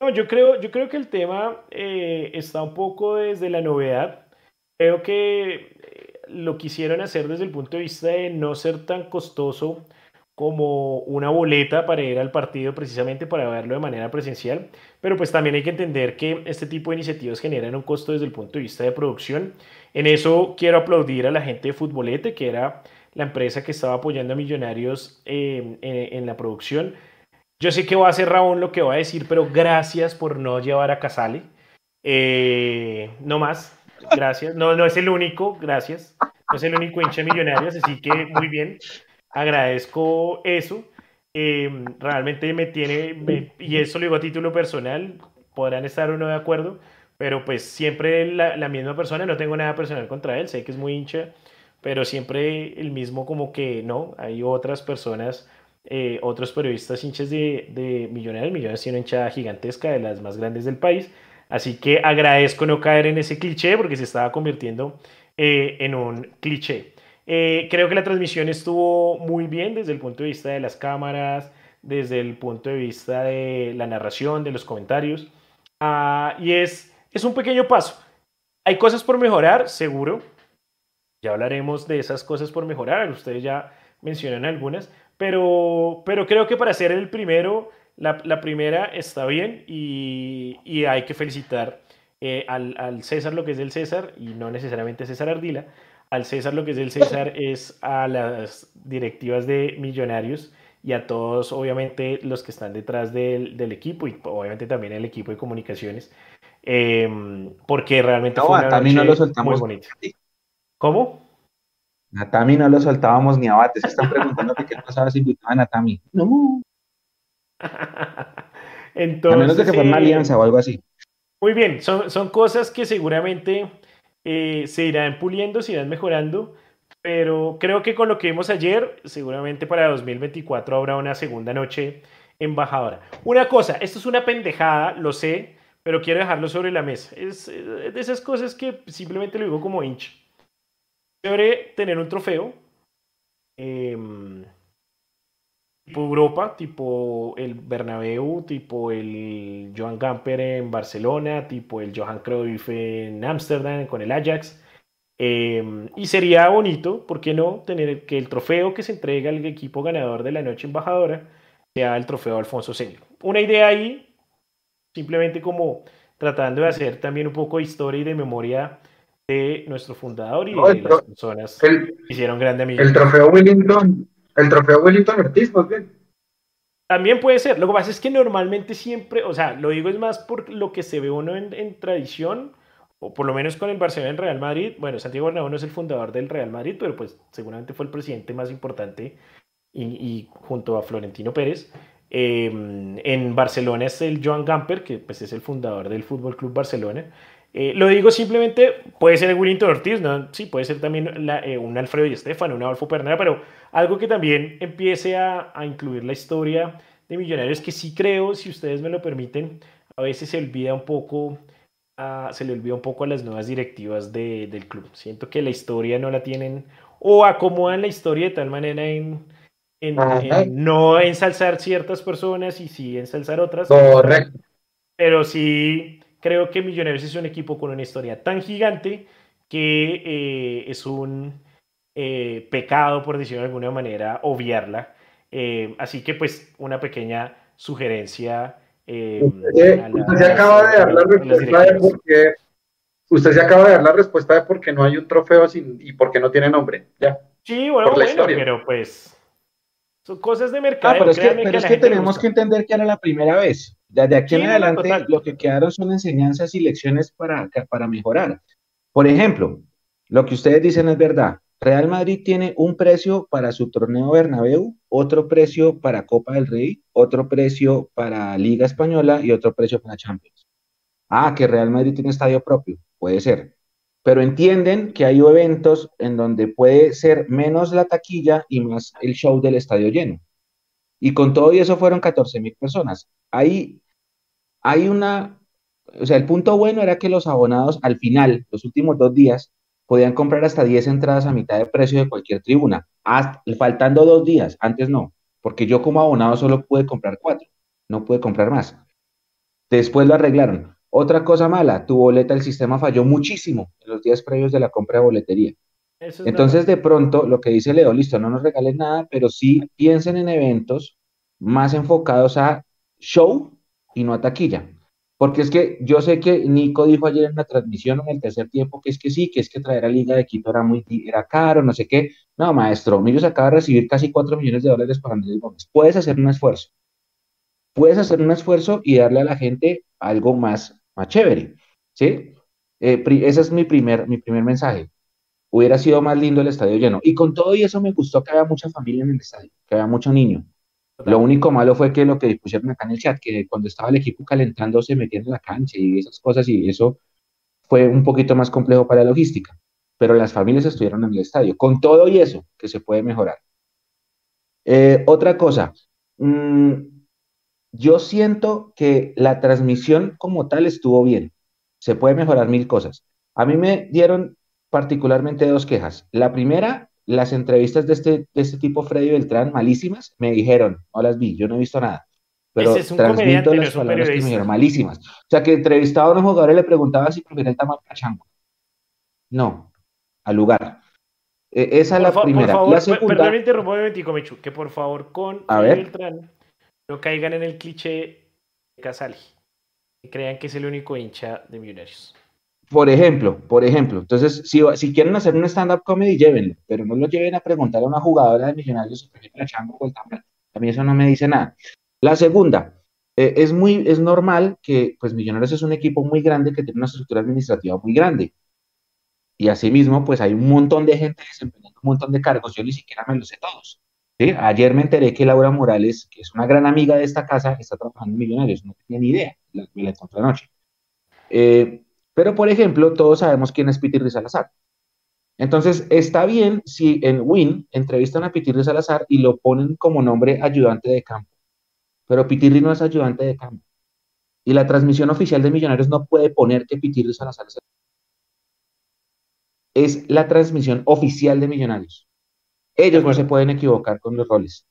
No, yo creo, yo creo que el tema eh, está un poco desde la novedad. Creo que eh, lo quisieron hacer desde el punto de vista de no ser tan costoso como una boleta para ir al partido precisamente para verlo de manera presencial, pero pues también hay que entender que este tipo de iniciativas generan un costo desde el punto de vista de producción. En eso quiero aplaudir a la gente de Futbolete, que era la empresa que estaba apoyando a Millonarios eh, en, la producción. Yo sé que va a ser Raúl lo que va a decir, pero gracias por no llevar a Casale. Eh, no más, gracias. No, no es el único, gracias. No es el único hincha de Millonarios, así que muy bien agradezco eso. Em, realmente me tiene, y eso lo digo a título personal, podrán estar o no de acuerdo, pero pues siempre la, misma persona, no tengo nada personal contra él, sé que es muy hincha, pero siempre el mismo como que no, hay otras personas, eh, otros periodistas hinchas de, de Millonarios, Millonarios tiene una hinchada gigantesca de las más grandes del país, así que agradezco no caer en ese cliché porque se estaba convirtiendo eh, en un cliché. Eh, creo que la transmisión estuvo muy bien desde el punto de vista de las cámaras, desde el punto de vista de la narración, de los comentarios. Ah, y es, es un pequeño paso. Hay cosas por mejorar, seguro. Ya hablaremos de esas cosas por mejorar. Ustedes ya mencionan algunas. Pero, pero creo que para ser el primero, la, primera está bien y, y hay que felicitar eh, al, al, César lo que es del César y no necesariamente César Ardila. Al César lo que es del César es a las directivas de Millonarios y a todos, obviamente, los que están detrás del, del equipo y obviamente también el equipo de comunicaciones, em, porque realmente fue una noche no lo soltamos muy bonita. ¿Cómo? A Tami no lo soltábamos ni a Bates. Están preguntando qué pasaba si invitaban a Tami. No. Entonces, a menos de que fuera una eh, alianza o algo así. Muy bien, son, son cosas que seguramente eh, se irán puliendo, se irán mejorando, pero creo que con lo que vimos ayer, seguramente para 2024 habrá una segunda noche embajadora. Una cosa, esto es una pendejada, lo sé, pero quiero dejarlo sobre la mesa. Es, de esas cosas que simplemente lo digo como hincha. Chévere tener un trofeo. Em, tipo Europa, tipo el Bernabéu, tipo el Johan Gamper en Barcelona, tipo el Johan Cruyff en Ámsterdam con el Ajax. Em, y sería bonito, ¿por qué no?, tener que el trofeo que se entrega al equipo ganador de la noche embajadora sea el trofeo Alfonso Señor. Una idea ahí, simplemente como tratando de hacer también un poco de historia y de memoria de nuestro fundador y de las personas que hicieron grande amigo. El trofeo Wellington el trofeo Wellington Ortiz, más bien. También puede ser. Lo que pasa es que normalmente siempre, o sea, lo digo es más por lo que se ve uno en, tradición, o por lo menos con el Barcelona en Real Madrid. Bueno, Santiago Bernabéu no es el fundador del Real Madrid, pero pues seguramente fue el presidente más importante y, junto a Florentino Pérez. Em, en Barcelona es el Joan Gamper, que pues es el fundador del Fútbol Club Barcelona. Eh, lo digo simplemente, puede ser el Willington Ortiz, ¿no? sí, puede ser también eh, un Alfredo y Estefano, un Adolfo Pernera, pero algo que también empiece a, incluir la historia de Millonarios, que sí creo, si ustedes me lo permiten, a veces se olvida un poco, se le olvida un poco a las nuevas directivas del club. Siento que la historia no la tienen, o acomodan la historia de tal manera en, en no ensalzar ciertas personas y sí ensalzar otras. Correcto. Pero sí creo que Millonarios es un equipo con una historia tan gigante que eh, es un eh, pecado, por decirlo de alguna manera, obviarla. Eh, así que pues una pequeña sugerencia. usted, se acaba de dar la respuesta de por qué, usted se acaba de dar la respuesta de por qué no hay un trofeo sin, y por qué no tiene nombre. Ya. Sí, bueno, bueno pero pues son cosas de mercado. Ah, pero es que, pero es que tenemos que entender que era la primera vez. Desde aquí en adelante lo que quedaron son enseñanzas y lecciones para, para mejorar. Por ejemplo, lo que ustedes dicen es verdad. Real Madrid tiene un precio para su torneo Bernabéu, otro precio para Copa del Rey, otro precio para Liga Española y otro precio para Champions. Ah, que Real Madrid tiene estadio propio, puede ser. Pero entienden que hay eventos en donde puede ser menos la taquilla y más el show del estadio lleno. Y con todo y eso fueron 14 mil personas. Ahí hay una, o sea, el punto bueno era que los abonados al final, los últimos dos días, podían comprar hasta 10 entradas a mitad de precio de cualquier tribuna, hasta, faltando dos días, antes no, porque yo como abonado solo pude comprar cuatro, no pude comprar más. Después lo arreglaron. Otra cosa mala, tu boleta, el sistema falló muchísimo en los días previos de la compra de boletería. Entonces, de pronto, lo que dice Leo, listo, no nos regalen nada, pero sí piensen en eventos más enfocados a show y no a taquilla. Porque es que yo sé que Nico dijo ayer en la transmisión en el tercer tiempo que es que sí, que es que traer a Liga de Quito era muy era caro, no sé qué. No, maestro, Millos acaba de recibir casi 4 millones de dólares para Andrés Gómez. Puedes hacer un esfuerzo. Puedes hacer un esfuerzo y darle a la gente algo más, más chévere. ¿Sí? Eh, ese es mi primer, mi primer mensaje. Hubiera sido más lindo el estadio lleno. Y con todo y eso me gustó que había mucha familia en el estadio, que había mucho niño. Lo único malo fue que lo que pusieron acá en el chat, que cuando estaba el equipo calentando se metían en la cancha y esas cosas, y eso fue un poquito más complejo para la logística. Pero las familias estuvieron en el estadio, con todo y eso, que se puede mejorar. Eh, otra cosa, mm, yo siento que la transmisión como tal estuvo bien. Se puede mejorar mil cosas. A mí me dieron particularmente dos quejas. La primera las entrevistas de este, de este tipo, Freddy Beltrán, malísimas, me dijeron, no las vi, yo no he visto nada. pero transmito las palabras que me dijeron malísimas. O sea, que entrevistaba a unos jugadores le preguntaba si prefiere el tamal cachango. No, al lugar. E, esa es la primera. Por favor, la segunda... Perdón, interrumpo un Mechu, que por favor con a ver. no caigan en el cliché de Casali. Que crean que es el único hincha de Millonarios. Por ejemplo, por ejemplo, entonces, si, quieren hacer un stand-up comedy, llévenlo, pero no lo lleven a preguntar a una jugadora de Millonarios si la chamba o. A mí eso no me dice nada. La segunda, eh, es, muy, es normal que pues Millonarios es un equipo muy grande que tiene una estructura administrativa muy grande. Y asimismo, pues hay un montón de gente desempeñando un montón de cargos. Yo ni siquiera me los sé todos. Ayer me enteré que Laura Morales, que es una gran amiga de esta casa, está trabajando en Millonarios. No tenía ni idea. Me la encontré anoche. Eh, pero, por ejemplo, todos sabemos quién es Pitirri Salazar. Entonces, está bien si en Win entrevistan a Pitirri Salazar y lo ponen como nombre ayudante de campo. Pero Pitirri no es ayudante de campo. Y la transmisión oficial de Millonarios no puede poner que Pitirri Salazar es es la transmisión oficial de Millonarios. Ellos no se pueden equivocar con los roles.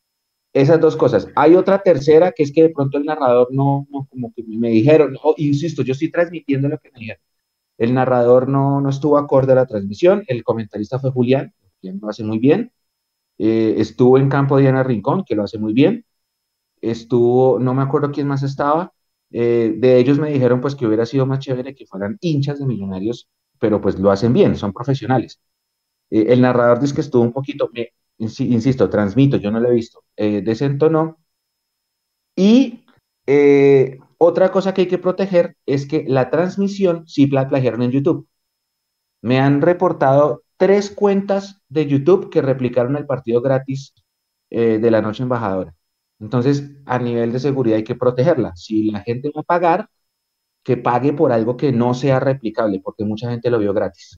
Esas dos cosas. Hay otra tercera que es que de pronto el narrador no, como que me dijeron, insisto, yo estoy transmitiendo lo que me dijeron. El narrador no, no estuvo acorde a la transmisión, el comentarista fue Julián, quien lo hace muy bien. Eh, estuvo en campo Diana Rincón, que lo hace muy bien. Estuvo, no me acuerdo quién más estaba. Eh, de ellos me dijeron pues que hubiera sido más chévere que fueran hinchas de millonarios pero pues lo hacen bien, son profesionales. Eh, el narrador dice que estuvo un poquito, insisto, transmito, yo no lo he visto, desentonó. Y otra cosa que hay que proteger es que la transmisión sí la plagiaron en YouTube. Me han reportado tres cuentas de YouTube que replicaron el partido gratis de la noche embajadora. Entonces, a nivel de seguridad hay que protegerla. Si la gente va a pagar, que pague por algo que no sea replicable, porque mucha gente lo vio gratis.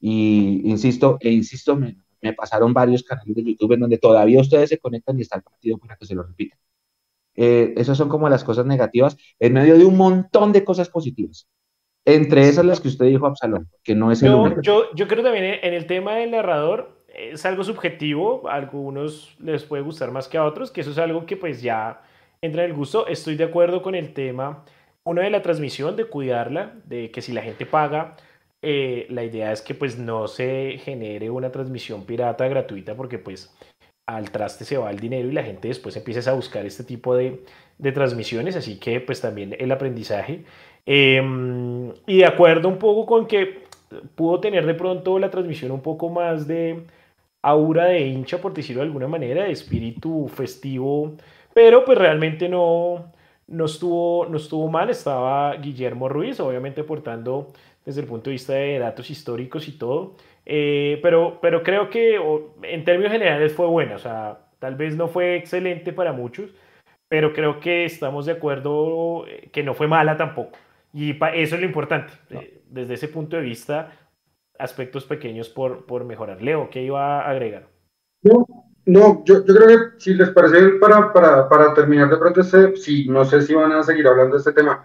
Y insisto, e insisto, me, pasaron varios canales de YouTube en donde todavía ustedes se conectan y está el partido para que se lo repitan. Eh, esas son como las cosas negativas en medio de un montón de cosas positivas. Entre esas las que usted dijo, Absalón, que no es el yo, Yo, yo creo también en el tema del narrador es algo subjetivo, a algunos les puede gustar más que a otros, que eso es algo que pues ya entra en el gusto. Estoy de acuerdo con el tema uno de la transmisión, de cuidarla, de que si la gente paga, eh, la idea es que pues no se genere una transmisión pirata gratuita porque pues al traste se va el dinero y la gente después empieza a buscar este tipo de, transmisiones, así que pues también el aprendizaje. Em, y de acuerdo un poco con que pudo tener de pronto la transmisión un poco más de aura de hincha, por decirlo de alguna manera, de espíritu festivo, pero pues realmente no, no estuvo, no estuvo mal, estaba Guillermo Ruiz, obviamente aportando desde el punto de vista de datos históricos y todo, eh, pero, pero creo que en términos generales fue buena, o sea, tal vez no fue excelente para muchos, pero creo que estamos de acuerdo eh, que no fue mala tampoco. Y eso es lo importante. Eh, desde ese punto de vista, aspectos pequeños por, por mejorar. Leo, ¿qué iba a agregar? No, yo, yo creo que si les parece, para, para, para terminar de pronto este, sí, no sé si van a seguir hablando de este tema.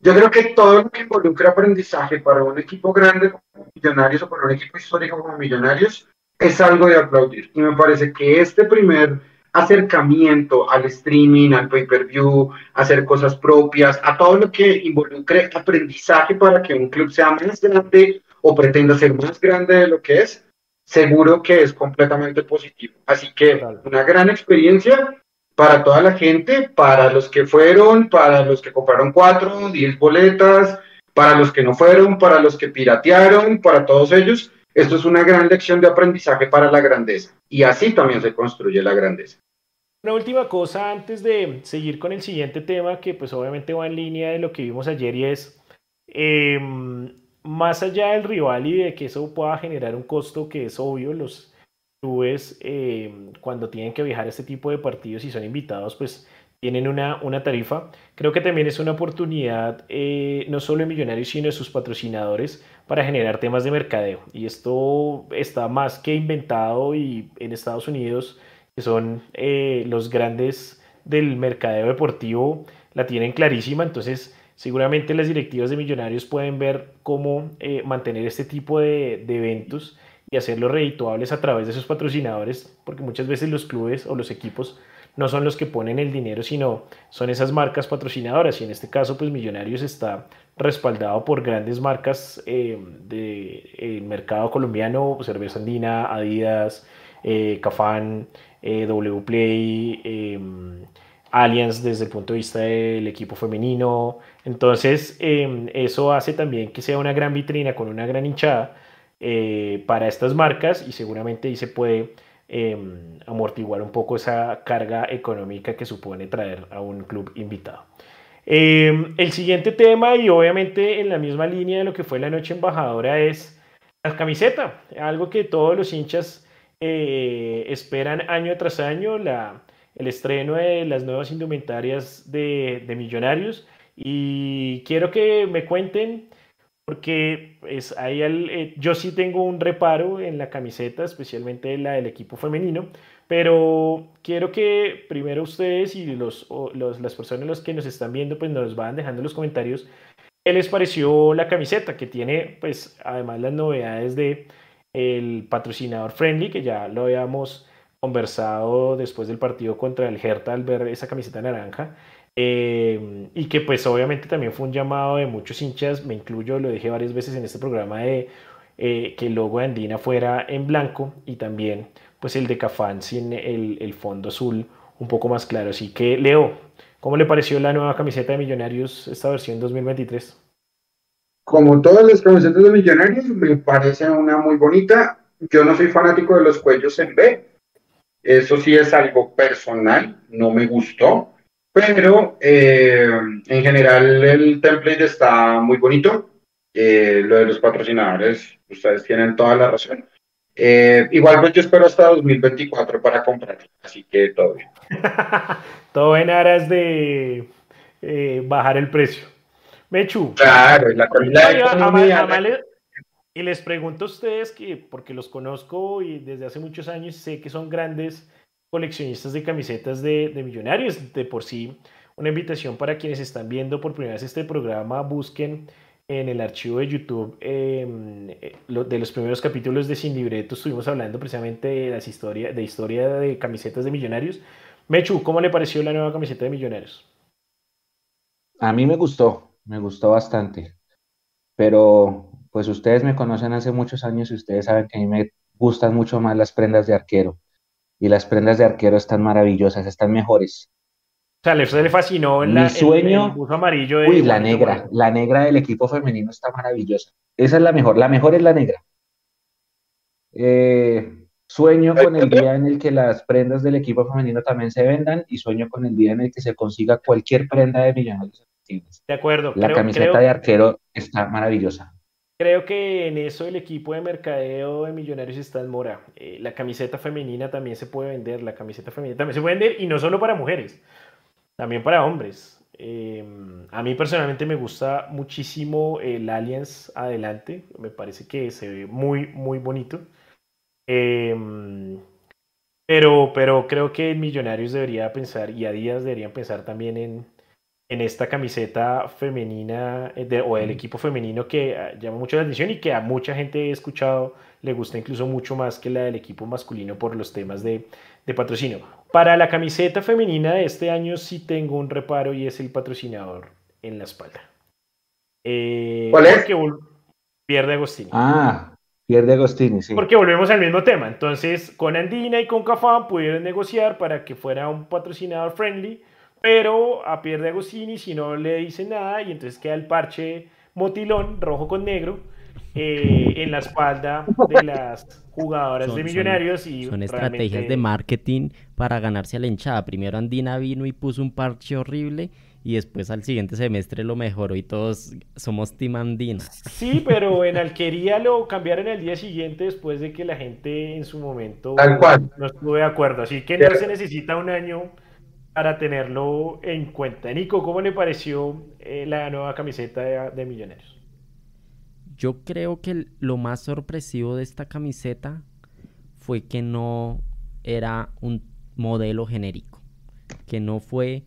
Yo creo que todo lo que involucra aprendizaje para un equipo grande como Millonarios o para un equipo histórico como Millonarios es algo de aplaudir. Y me parece que este primer acercamiento al streaming, al pay-per-view, hacer cosas propias, a todo lo que involucre aprendizaje para que un club sea más grande o pretenda ser más grande de lo que es, seguro que es completamente positivo. Así que una gran experiencia para toda la gente, para los que fueron, para los que compraron cuatro, diez boletas, para los que no fueron, para los que piratearon, para todos ellos. Esto es una gran lección de aprendizaje para la grandeza. Y así también se construye la grandeza. Una última cosa antes de seguir con el siguiente tema, que pues obviamente va en línea de lo que vimos ayer y es, em, más allá del rival y de que eso pueda generar un costo que es obvio, los clubes eh, cuando tienen que viajar a este tipo de partidos y son invitados, pues tienen una, una tarifa. Creo que también es una oportunidad, eh, no solo de Millonarios, sino de sus patrocinadores, para generar temas de mercadeo. Y esto está más que inventado y en Estados Unidos, que son eh, los grandes del mercadeo deportivo, la tienen clarísima. Entonces, Seguramente las directivas de Millonarios pueden ver cómo eh, mantener este tipo de, eventos y hacerlos redituables a través de sus patrocinadores, porque muchas veces los clubes o los equipos no son los que ponen el dinero, sino son esas marcas patrocinadoras. Y en este caso, pues Millonarios está respaldado por grandes marcas eh, del mercado colombiano, Cerveza Andina, Adidas, eh, Cafán, W em, Allianz desde el punto de vista del equipo femenino. Entonces, em, eso hace también que sea una gran vitrina con una gran hinchada para estas marcas y seguramente ahí se puede Em, amortiguar un poco esa carga económica que supone traer a un club invitado. Em, el siguiente tema, y obviamente en la misma línea de lo que fue la noche embajadora, es la camiseta, algo que todos los hinchas eh, esperan año tras año, la, el estreno de las nuevas indumentarias de, de Millonarios. Y quiero que me cuenten porque es, ahí eh, yo sí tengo un reparo en la camiseta, especialmente la del equipo femenino, pero quiero que primero ustedes y los, las personas los que nos están viendo pues nos van dejando los comentarios qué les pareció la camiseta, que tiene pues además las novedades de el patrocinador Friendly, que ya lo habíamos conversado después del partido contra el Hertha al ver esa camiseta naranja. Eh, y que pues obviamente también fue un llamado de muchos hinchas, me incluyo, lo dije varias veces en este programa, de eh, que el logo de Andina fuera en blanco y también pues el de Cafán sin el, el, fondo azul un poco más claro. Así que Leo, ¿cómo le pareció la nueva camiseta de Millonarios esta versión 2023? Como todas las camisetas de Millonarios, me parece una muy bonita. Yo no soy fanático de los cuellos en B. Eso sí es algo personal, no me gustó pero eh, en general el template está muy bonito. Eh, lo de los patrocinadores, ustedes tienen toda la razón. Eh, igual pues espero hasta 2024 para comprar, así que todo bien. todo en aras de bajar el precio. Mechu. Claro, y la calidad Y les pregunto a ustedes que, porque los conozco y desde hace muchos años sé que son grandes coleccionistas de camisetas de, millonarios. De por sí, una invitación para quienes están viendo por primera vez este programa, busquen en el archivo de YouTube em, eh, de los primeros capítulos de Sin Libreto. Estuvimos hablando precisamente de, las historia, de historia de camisetas de millonarios. Mechu, ¿cómo le pareció la nueva camiseta de millonarios? A mí me gustó, me gustó bastante. Pero pues ustedes me conocen hace muchos años y ustedes saben que a mí me gustan mucho más las prendas de arquero y las prendas de arquero están maravillosas, están mejores. O sea, le, le fascinó la, sueño, el, amarillo. De uy, la negra, la negra del equipo femenino está maravillosa. Esa es la mejor, la mejor es la negra. Eh, sueño con el día en el que las prendas del equipo femenino también se vendan y sueño con el día en el que se consiga cualquier prenda de Millonarios. De acuerdo. La camiseta de arquero está maravillosa. Creo que en eso el equipo de mercadeo de Millonarios está en mora. Eh, la camiseta femenina también se puede vender, la camiseta femenina también se puede vender y no solo para mujeres, también para hombres. Em, a mí personalmente me gusta muchísimo el Allianz adelante, me parece que se ve muy, muy bonito. Em, pero, pero creo que Millonarios debería pensar y a Díaz deberían pensar también en, en esta camiseta femenina eh, o del equipo femenino que ah, llama mucho la atención y que a mucha gente he escuchado le gusta incluso mucho más que la del equipo masculino por los temas de, patrocinio. Para la camiseta femenina de este año sí tengo un reparo y es el patrocinador en la espalda. Eh, ¿Cuál es? pierde Agostini. Ah, pierde Agostini, sí. Porque volvemos al mismo tema. Entonces, con Andina y con Cafán pudieron negociar para que fuera un patrocinador friendly pero a Pierre de Agostini si no le dice nada y entonces queda el parche motilón rojo con negro eh, en la espalda de las jugadoras de Millonarios son, y son estrategias de marketing para ganarse a la hinchada. Primero Andina vino y puso un parche horrible y después al siguiente semestre lo mejoró y todos somos Team Andina. Sí, pero en Alquería lo cambiaron el día siguiente después de que la gente en su momento no estuvo de acuerdo. Así que no se necesita un año para tenerlo en cuenta. Nico, ¿cómo le pareció eh, la nueva camiseta de, Millonarios? Yo creo que lo más sorpresivo de esta camiseta fue que no era un modelo genérico, que no fue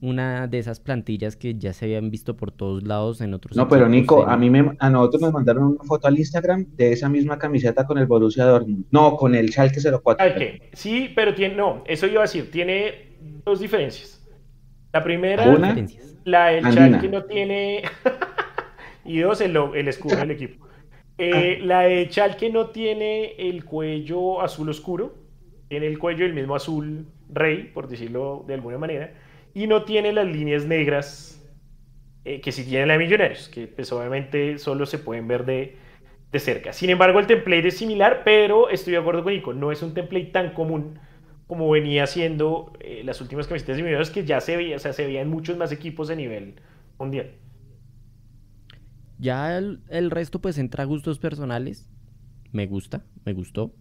una de esas plantillas que ya se habían visto por todos lados en otros No, pero Nico, a mí me, a nosotros nos mandaron una foto al Instagram de esa misma camiseta con el Borussia Dortmund. No, con el Schalke 04. Sí, pero tiene, no, eso iba a decir, tiene dos diferencias. La primera, la del Schalke no tiene, y dos, el, el escudo del equipo. Eh, la de Schalke no tiene el cuello azul oscuro, tiene el cuello el mismo azul rey, por decirlo de alguna manera y no tiene las líneas negras eh, que sí tiene la de Millonarios, que pues obviamente solo se pueden ver de, de, cerca. Sin embargo, el template es similar, pero estoy de acuerdo con Nico, no es un template tan común como venía siendo eh, las últimas camisetas de que ya se veía, o sea, se veía en muchos más equipos a nivel mundial. Ya el, resto pues entra a gustos personales. Me gusta, me gustó.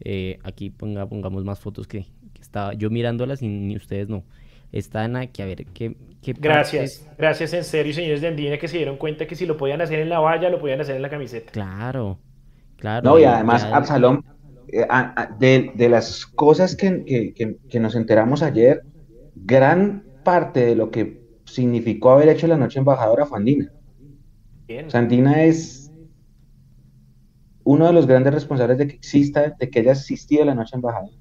Eh, aquí ponga, pongamos más fotos que, que estaba yo mirándolas y ni ustedes no están aquí a ver qué... gracias, gracias en serio, señores de Andina, que se dieron cuenta que si lo podían hacer en la valla, lo podían hacer en la camiseta. Claro, claro. No, y además, Absalom, eh, de, las cosas que, nos enteramos ayer, gran parte de lo que significó haber hecho la noche embajadora fue Andina. Bien. Sandina es uno de los grandes responsables de que exista, de que haya existido la noche embajadora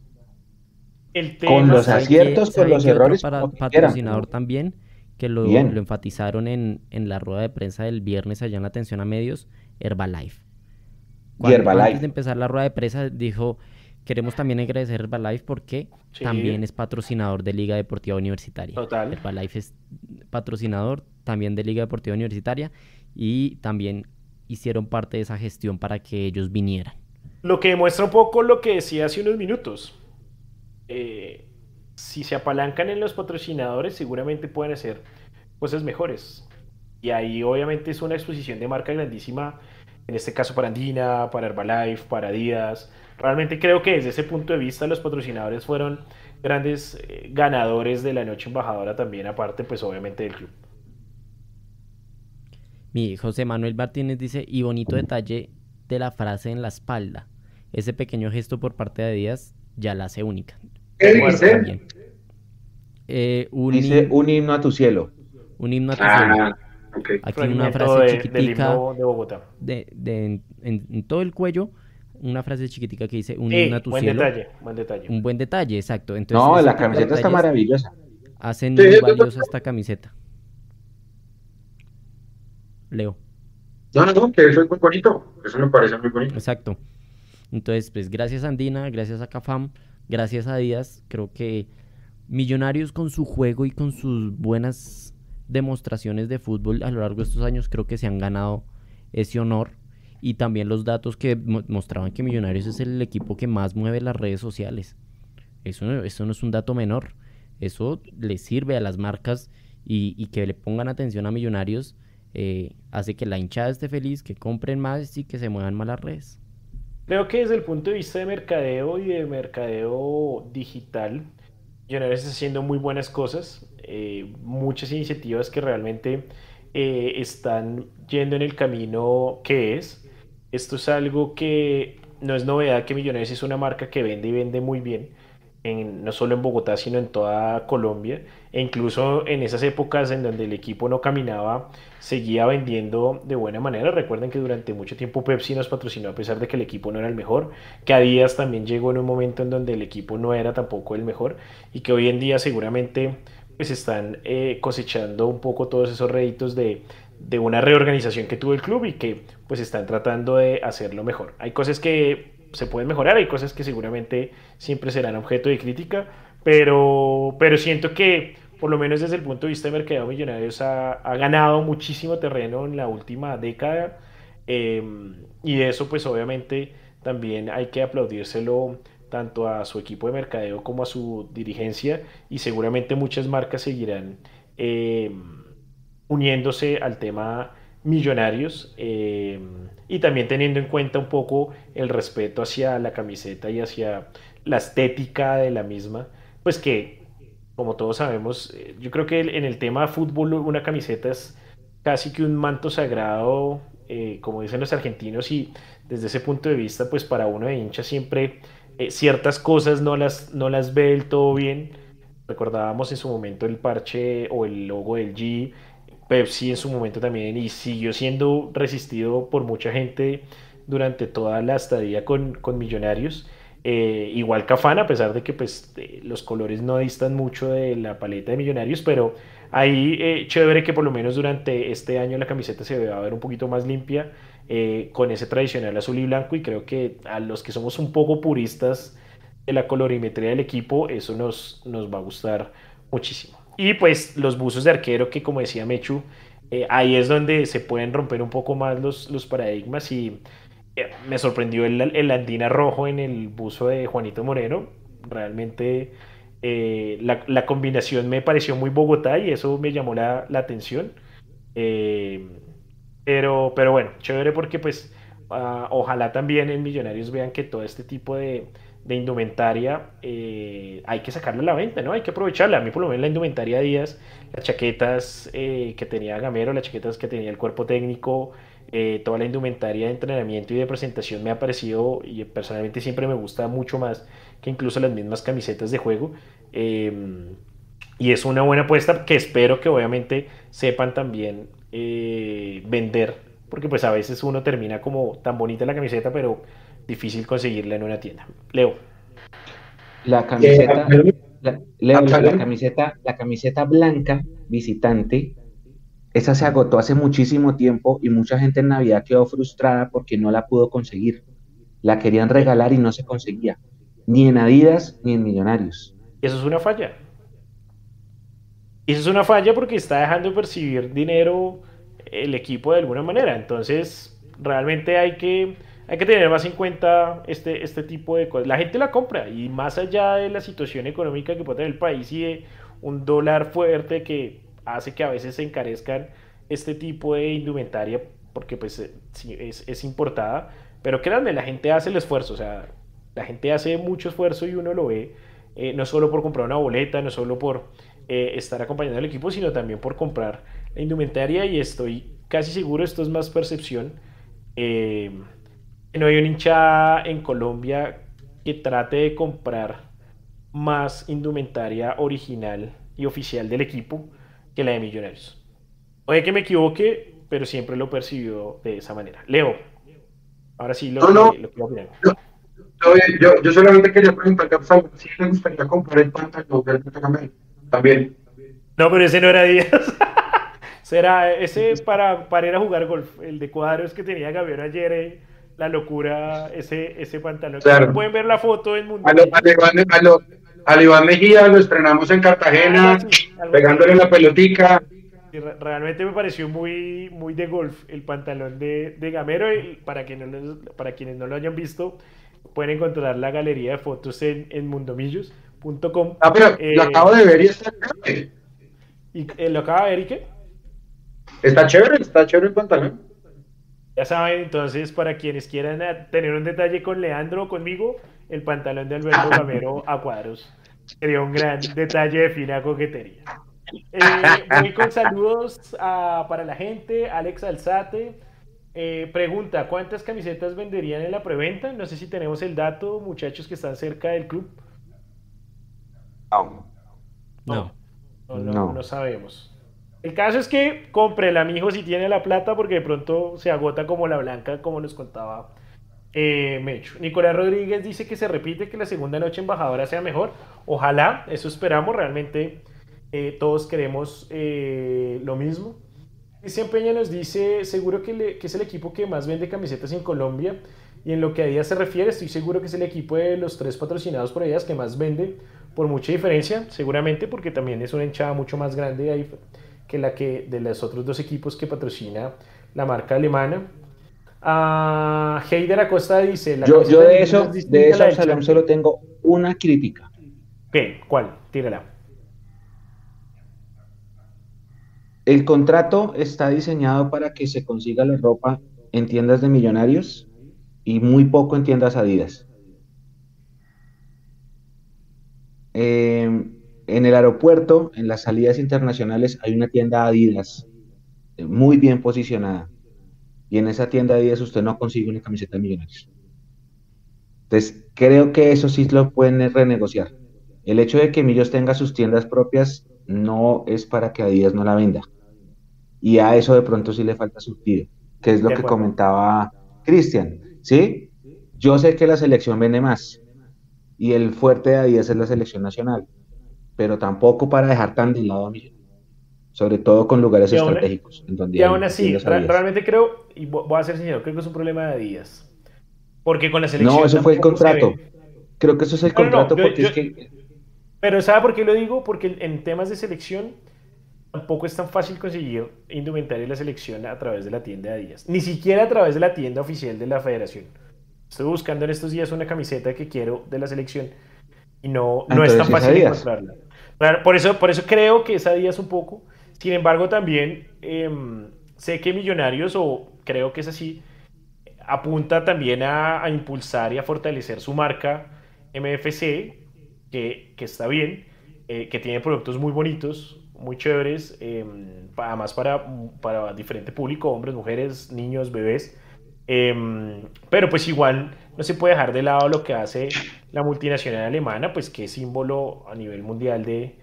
con los aciertos, con los errores. Para patrocinador también, que lo, enfatizaron en, la rueda de prensa del viernes allá en la atención a medios, Herbalife. Herbalife. Antes de empezar la rueda de prensa dijo, queremos también agradecer a Herbalife porque también es patrocinador de Liga Deportiva Universitaria. Total. Herbalife es patrocinador también de Liga Deportiva Universitaria y también hicieron parte de esa gestión para que ellos vinieran. Lo que demuestra un poco lo que decía hace unos minutos. Eh, si se apalancan en los patrocinadores, seguramente pueden hacer cosas mejores. Y ahí obviamente es una exposición de marca grandísima, en este caso para Andina, para Herbalife, para Adidas. Realmente creo que desde ese punto de vista los patrocinadores fueron grandes eh, ganadores de la noche embajadora también, aparte pues obviamente del club. Mi José Manuel Martínez dice, y bonito detalle de la frase en la espalda. Ese pequeño gesto por parte de Adidas ya la hace única. ¿Qué dice? Eh, un dice un himno a tu cielo. Un himno a tu cielo. Aquí una frase chiquitica de, Bogotá. De, en, todo el cuello, una frase chiquitica que dice un himno a tu buen cielo. Detalle, buen detalle. Un buen detalle, exacto. Entonces, no, la camiseta está maravillosa. Hacen muy valiosa esta camiseta. Leo. No, no, no, que eso es muy bonito. Eso me parece muy bonito. Exacto. Entonces, pues gracias a Andina, gracias a Cafam, gracias a Díaz, creo que Millonarios con su juego y con sus buenas demostraciones de fútbol a lo largo de estos años creo que se han ganado ese honor y también los datos que mostraban que Millonarios es el equipo que más mueve las redes sociales. Eso, eso no es un dato menor, eso le sirve a las marcas y, que le pongan atención a Millonarios eh, hace que la hinchada esté feliz, que compren más y que se muevan más las redes. Creo que desde el punto de vista de mercadeo y de mercadeo digital, Millonarios está haciendo muy buenas cosas, eh, muchas iniciativas que realmente eh, están yendo en el camino que es. Esto es algo que no es novedad que Millonarios es una marca que vende y vende muy bien no solo en Bogotá, sino en toda Colombia, e incluso en esas épocas en donde el equipo no caminaba, seguía vendiendo de buena manera. Recuerden que durante mucho tiempo Pepsi nos patrocinó a pesar de que el equipo no era el mejor, que a también llegó en un momento en donde el equipo no era tampoco el mejor, y que hoy en día seguramente pues están eh, cosechando un poco todos esos réditos de, de una reorganización que tuvo el club y que pues están tratando de hacerlo mejor. Hay cosas que se pueden mejorar, hay cosas que seguramente siempre serán objeto de crítica, pero, pero siento que por lo menos desde el punto de vista de Mercado Millonarios ha, ganado muchísimo terreno en la última década. Em, y eso pues obviamente también hay que aplaudírselo tanto a su equipo de mercadeo como a su dirigencia. Y seguramente muchas marcas seguirán em, uniéndose al tema millonarios eh, y también teniendo en cuenta un poco el respeto hacia la camiseta y hacia la estética de la misma, pues que como todos sabemos, eh, yo creo que en el tema de fútbol una camiseta es casi que un manto sagrado, eh, como dicen los argentinos, y desde ese punto de vista, pues para uno de hincha siempre ciertas cosas no las, no las ve del todo bien, recordábamos en su momento el parche o el logo del G, Pepsi en su momento también, y siguió siendo resistido por mucha gente durante toda la estadía con, con Millonarios. Eh, igual Cafán, a pesar de que pues, los colores no distan mucho de la paleta de Millonarios, pero ahí eh, chévere que por lo menos durante este año la camiseta se va a ver un poquito más limpia eh, con ese tradicional azul y blanco y creo que a los que somos un poco puristas de la colorimetría del equipo, eso nos, nos va a gustar muchísimo. Y pues los buzos de arquero que como decía Mechu, ahí es donde se pueden romper un poco más los, los paradigmas y eh, me sorprendió el, el, andina rojo en el buzo de Juanito Moreno. Realmente eh, la, la, combinación me pareció muy Bogotá y eso me llamó la, la atención. Eh, pero, pero bueno, chévere porque pues uh, ojalá también en Millonarios vean que todo este tipo de, de indumentaria hay que sacarla a la venta, ¿no? Hay que aprovecharla. A mí por lo menos la indumentaria Díaz, las chaquetas que tenía Gamero, las chaquetas que tenía el cuerpo técnico, eh, toda la indumentaria de entrenamiento y de presentación me ha parecido y personalmente siempre me gusta mucho más que incluso las mismas camisetas de juego. Em, y es una buena apuesta que espero que obviamente sepan también eh, vender, porque pues a veces uno termina como tan bonita la camiseta, pero difícil conseguirla en una tienda. Leo. La camiseta, eh, Leo, la, camiseta, la camiseta blanca visitante esa se agotó hace muchísimo tiempo y mucha gente en Navidad quedó frustrada porque no la pudo conseguir. La querían regalar y no se conseguía, ni en Adidas ni en Millonarios. Eso es una falla. Eso es una falla porque está dejando de percibir dinero el equipo de alguna manera. Entonces, realmente hay que, hay que tener más en cuenta este, este tipo de cosas. La gente la compra y más allá de la situación económica que puede tener el país y de un dólar fuerte que hace que a veces se encarezcan este tipo de indumentaria porque pues eh, es, es importada, pero créanme, la gente hace el esfuerzo, o sea, la gente hace mucho esfuerzo y uno lo ve, eh, no solo por comprar una boleta, no solo por eh, estar acompañando al equipo, sino también por comprar la indumentaria. Y estoy casi seguro, esto es más percepción, no hay un hincha en Colombia que trate de comprar más indumentaria original y oficial del equipo que la de Millonarios. Oye que me equivoque, pero siempre lo percibió de esa manera. Leo, ahora sí lo, no, que, lo que yo, yo, solamente quería preguntar si le gustaría comprar el pantalón del también. No, pero ese no era Díaz. Será ese para, para ir a jugar golf. El de cuadros que tenía Gabriel ayer, eh, la locura, ese, ese pantalón. Pueden ver la foto en Mundo. A lo, al Iván Mejía lo estrenamos en Cartagena, pegándole la pelotica. realmente me pareció muy, muy de golf el pantalón de, Gamero. Y para, para quienes no lo hayan visto, pueden encontrar la galería de fotos en, en mundomillos.com. Ah, pero lo eh, acabo de ver y está chévere. ¿Y eh, lo acabo de ver y qué? Está chévere, está chévere el pantalón. Ya saben, entonces, para quienes quieran eh, tener un detalle con Leandro o conmigo, el pantalón de Alberto Gamero a cuadros. Sería un gran detalle de fina coquetería. Eh, voy con saludos para la gente. Alex Alzate eh, pregunta: ¿Cuántas camisetas venderían en la preventa? No sé si tenemos el dato, muchachos que están cerca del club. No. No, no, no, no sabemos. El caso es que cómprela, mijo, si tiene la plata, porque de pronto se agota como la blanca, como nos contaba eh, Mecho. Nicolás Rodríguez dice que se repite que la segunda noche embajadora sea mejor. Ojalá, eso esperamos. Realmente eh, todos queremos eh, lo mismo. Cristian Peña nos dice, seguro que, es el equipo que más vende camisetas en Colombia. Y en lo que a Díaz se refiere, estoy seguro que es el equipo de los tres patrocinados por ellas que más vende, por mucha diferencia, seguramente porque también es una hinchada mucho más grande ahí que la que de los otros dos equipos que patrocina la marca alemana. Uh, Heider Acosta dice... La yo, yo de eso, de eso solo tengo una crítica. ¿Qué? ¿Cuál? Tírala. El contrato está diseñado para que se consiga la ropa en tiendas de millonarios y muy poco en tiendas Adidas. Eh, en el aeropuerto, en las salidas internacionales, hay una tienda Adidas eh, muy bien posicionada. Y en esa tienda Adidas usted no consigue una camiseta de millonarios. Entonces, creo que eso sí lo pueden renegociar. el hecho de que Millos tenga sus tiendas propias no es para que Adidas no la venda. Y a eso de pronto sí le falta surtido, que es lo que comentaba Cristian, ¿sí? Yo sé que la selección vende más y el fuerte de Adidas es la selección nacional, pero tampoco para dejar tan de lado a Millos, sobre todo con lugares estratégicos. En donde y aún así, realmente creo, y voy a ser sincero, creo que es un problema de Adidas. Porque con la selección. No, eso fue el contrato. Creo que eso es el contrato porque es que pero ¿sabe por qué lo digo? Porque en temas de selección tampoco es tan fácil conseguir indumentaria de la selección a través de la tienda de Adidas. Ni siquiera a través de la tienda oficial de la federación. Estoy buscando en estos días una camiseta que quiero de la selección y no, no es tan fácil encontrarla. Por eso, por eso creo que es Adidas un poco. Sin embargo, también em, sé que Millonarios, o creo que es así, apunta también a, impulsar y a fortalecer su marca MFC que, está bien, eh, que tiene productos muy bonitos, muy chéveres, em, además para, para diferente público, hombres, mujeres, niños, bebés. Em, pero pues igual no se puede dejar de lado lo que hace la multinacional alemana, pues que es símbolo a nivel mundial de,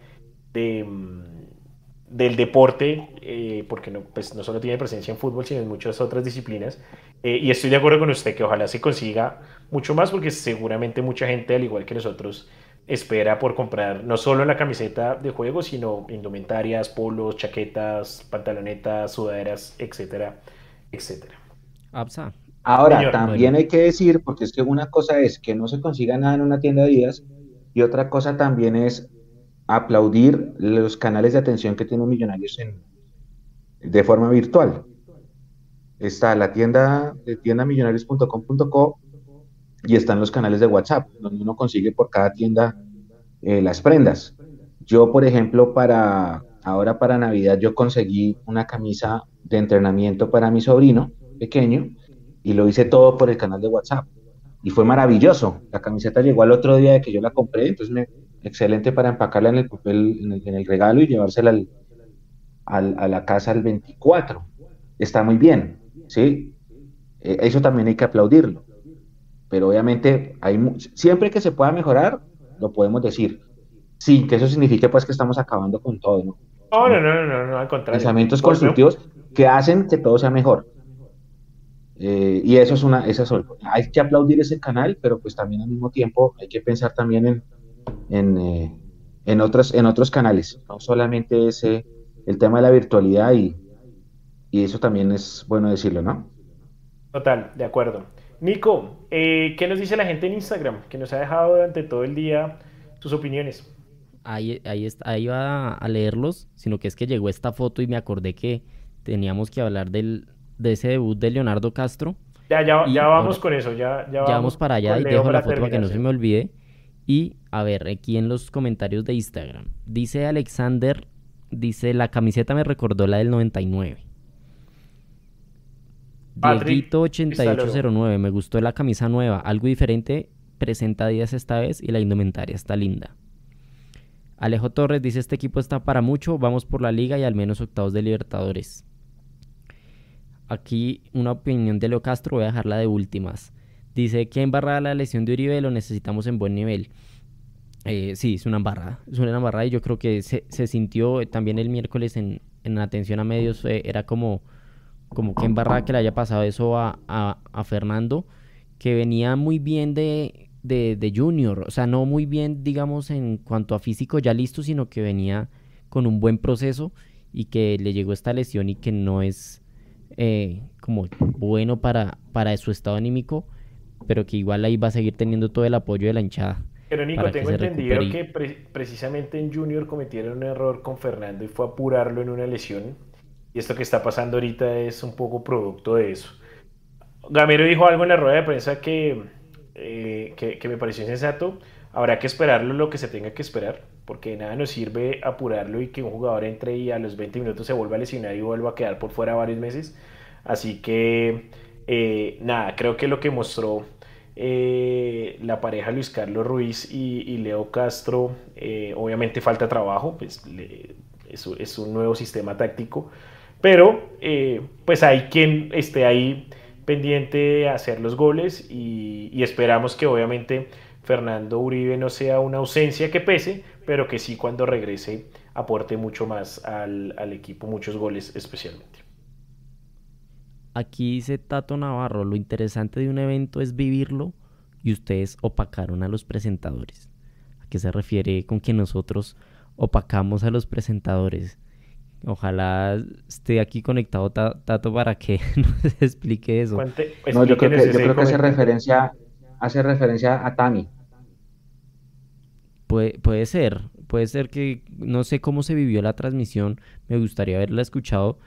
del deporte, eh, porque no, pues no solo tiene presencia en fútbol, sino en muchas otras disciplinas. Eh, y estoy de acuerdo con usted que ojalá se consiga mucho más, porque seguramente mucha gente, al igual que nosotros, espera por comprar no solo la camiseta de juego, sino indumentarias, polos, chaquetas, pantalonetas, sudaderas, etcétera, etcétera. Absa. Ahora, también hay que decir, porque es que una cosa es que no se consiga nada en una tienda de días y otra cosa también es aplaudir los canales de atención que tienen Millonarios en, de forma virtual. Está la tienda de tiendamillonarios.com.co y están los canales de WhatsApp, donde uno consigue por cada tienda eh, las prendas. Yo, por ejemplo, para ahora para Navidad, yo conseguí una camisa de entrenamiento para mi sobrino pequeño y lo hice todo por el canal de WhatsApp. Y fue maravilloso. La camiseta llegó al otro día de que yo la compré, entonces me, excelente para empacarla en el papel, en el, regalo y llevársela al, a la casa el 24. Está muy bien, ¿sí? Eh, eso también hay que aplaudirlo pero obviamente hay siempre que se pueda mejorar, lo podemos decir, sin que eso signifique pues que estamos acabando con todo, ¿no? No, no, no, no, no, al contrario. Pensamientos constructivos que hacen que todo sea mejor. Eh, y eso es una, esa es, hay que aplaudir ese canal, pero pues también al mismo tiempo hay que pensar también en, en, eh, en, otros, en otros canales, no solamente ese, el tema de la virtualidad y, y eso también es bueno decirlo, ¿no? Total, de acuerdo. Nico, eh, ¿qué nos dice la gente en Instagram? Que nos ha dejado durante todo el día sus opiniones. Ahí, ahí, está, ahí iba a leerlos, sino que es que llegó esta foto y me acordé que teníamos que hablar del, de ese debut de Leonardo Castro. Ya, ya, ya vamos con eso, ya, ya, vamos, para allá y dejo la foto para que no se me olvide. Y a ver, aquí en los comentarios de Instagram, dice Alexander, dice, la camiseta me recordó la del 99. Dieguito 8809, me gustó la camisa nueva, algo diferente, presenta días esta vez y la indumentaria está linda. Alejo Torres dice, este equipo está para mucho, vamos por la liga y al menos octavos de Libertadores. Aquí una opinión de Leo Castro, voy a dejarla de últimas. Dice que embarrada la lesión de Uribe lo necesitamos en buen nivel. Eh, sí, es una embarrada, es una embarrada y yo creo que se, sintió también el miércoles en, en atención a medios, era como como que en barra que le haya pasado eso a, a, Fernando, que venía muy bien de, de, Junior, o sea, no muy bien, digamos, en cuanto a físico ya listo, sino que venía con un buen proceso y que le llegó esta lesión y que no es eh, como bueno para, para su estado anímico, pero que igual ahí va a seguir teniendo todo el apoyo de la hinchada. Pero Nico, tengo entendido que precisamente en Junior cometieron un error con Fernando y fue apurarlo en una lesión y esto que está pasando ahorita es un poco producto de eso. Gamero dijo algo en la rueda de prensa que, eh, que, me pareció insensato. Habrá que esperarlo lo que se tenga que esperar, porque nada nos sirve apurarlo y que un jugador entre y a los 20 minutos se vuelva a lesionar y vuelva a quedar por fuera varios meses. Así que, eh, nada, creo que lo que mostró eh, la pareja Luis Carlos Ruiz y, Leo Castro, obviamente falta trabajo, pues es un nuevo sistema táctico pero eh, pues hay quien esté ahí pendiente de hacer los goles y, esperamos que obviamente Fernando Uribe no sea una ausencia que pese, pero que sí cuando regrese aporte mucho más al equipo, muchos goles especialmente. Aquí dice Tato Navarro, lo interesante de un evento es vivirlo y ustedes opacaron a los presentadores. ¿A qué se refiere con que nosotros opacamos a los presentadores? Ojalá esté aquí conectado Tato para que nos explique eso. no, yo creo que, yo creo que hace referencia, hace referencia a Tami. Puede, puede ser, puede ser que no sé cómo se vivió la transmisión, me gustaría haberla escuchado,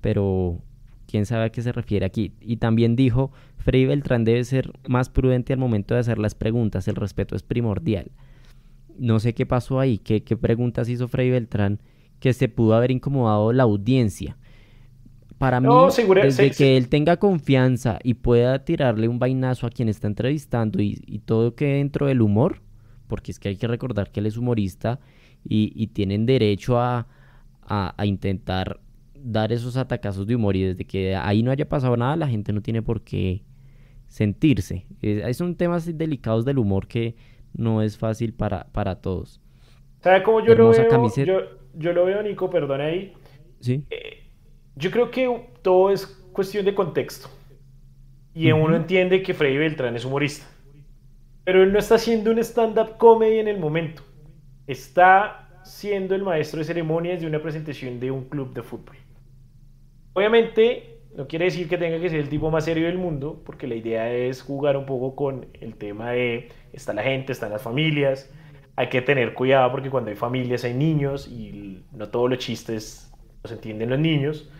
pero quién sabe a qué se refiere aquí. Y también dijo, Freddy Beltrán debe ser más prudente al momento de hacer las preguntas, el respeto es primordial. No sé qué pasó ahí, qué, qué preguntas hizo Freddy Beltrán que se pudo haber incomodado la audiencia. Para mí, desde que él tenga confianza y pueda tirarle un vainazo a quien está entrevistando y, todo que dentro del humor, porque es que hay que recordar que él es humorista y, tienen derecho a, a, intentar dar esos atacazos de humor y desde que ahí no haya pasado nada, la gente no tiene por qué sentirse. Es, son temas delicados del humor que no es fácil para, para todos. ¿Sabe cómo yo lo veo? yo lo veo, Nico, perdón ahí. Sí. Eh, yo creo que todo es cuestión de contexto. Y uno entiende que Freddy Beltrán es humorista. Pero él no está haciendo un stand-up comedy en el momento. Está siendo el maestro de ceremonias de una presentación de un club de fútbol. Obviamente, no quiere decir que tenga que ser el tipo más serio del mundo, porque la idea es jugar un poco con el tema de está la gente, están las familias, hay que tener cuidado porque cuando hay familias hay niños y no todos los chistes los entienden los niños.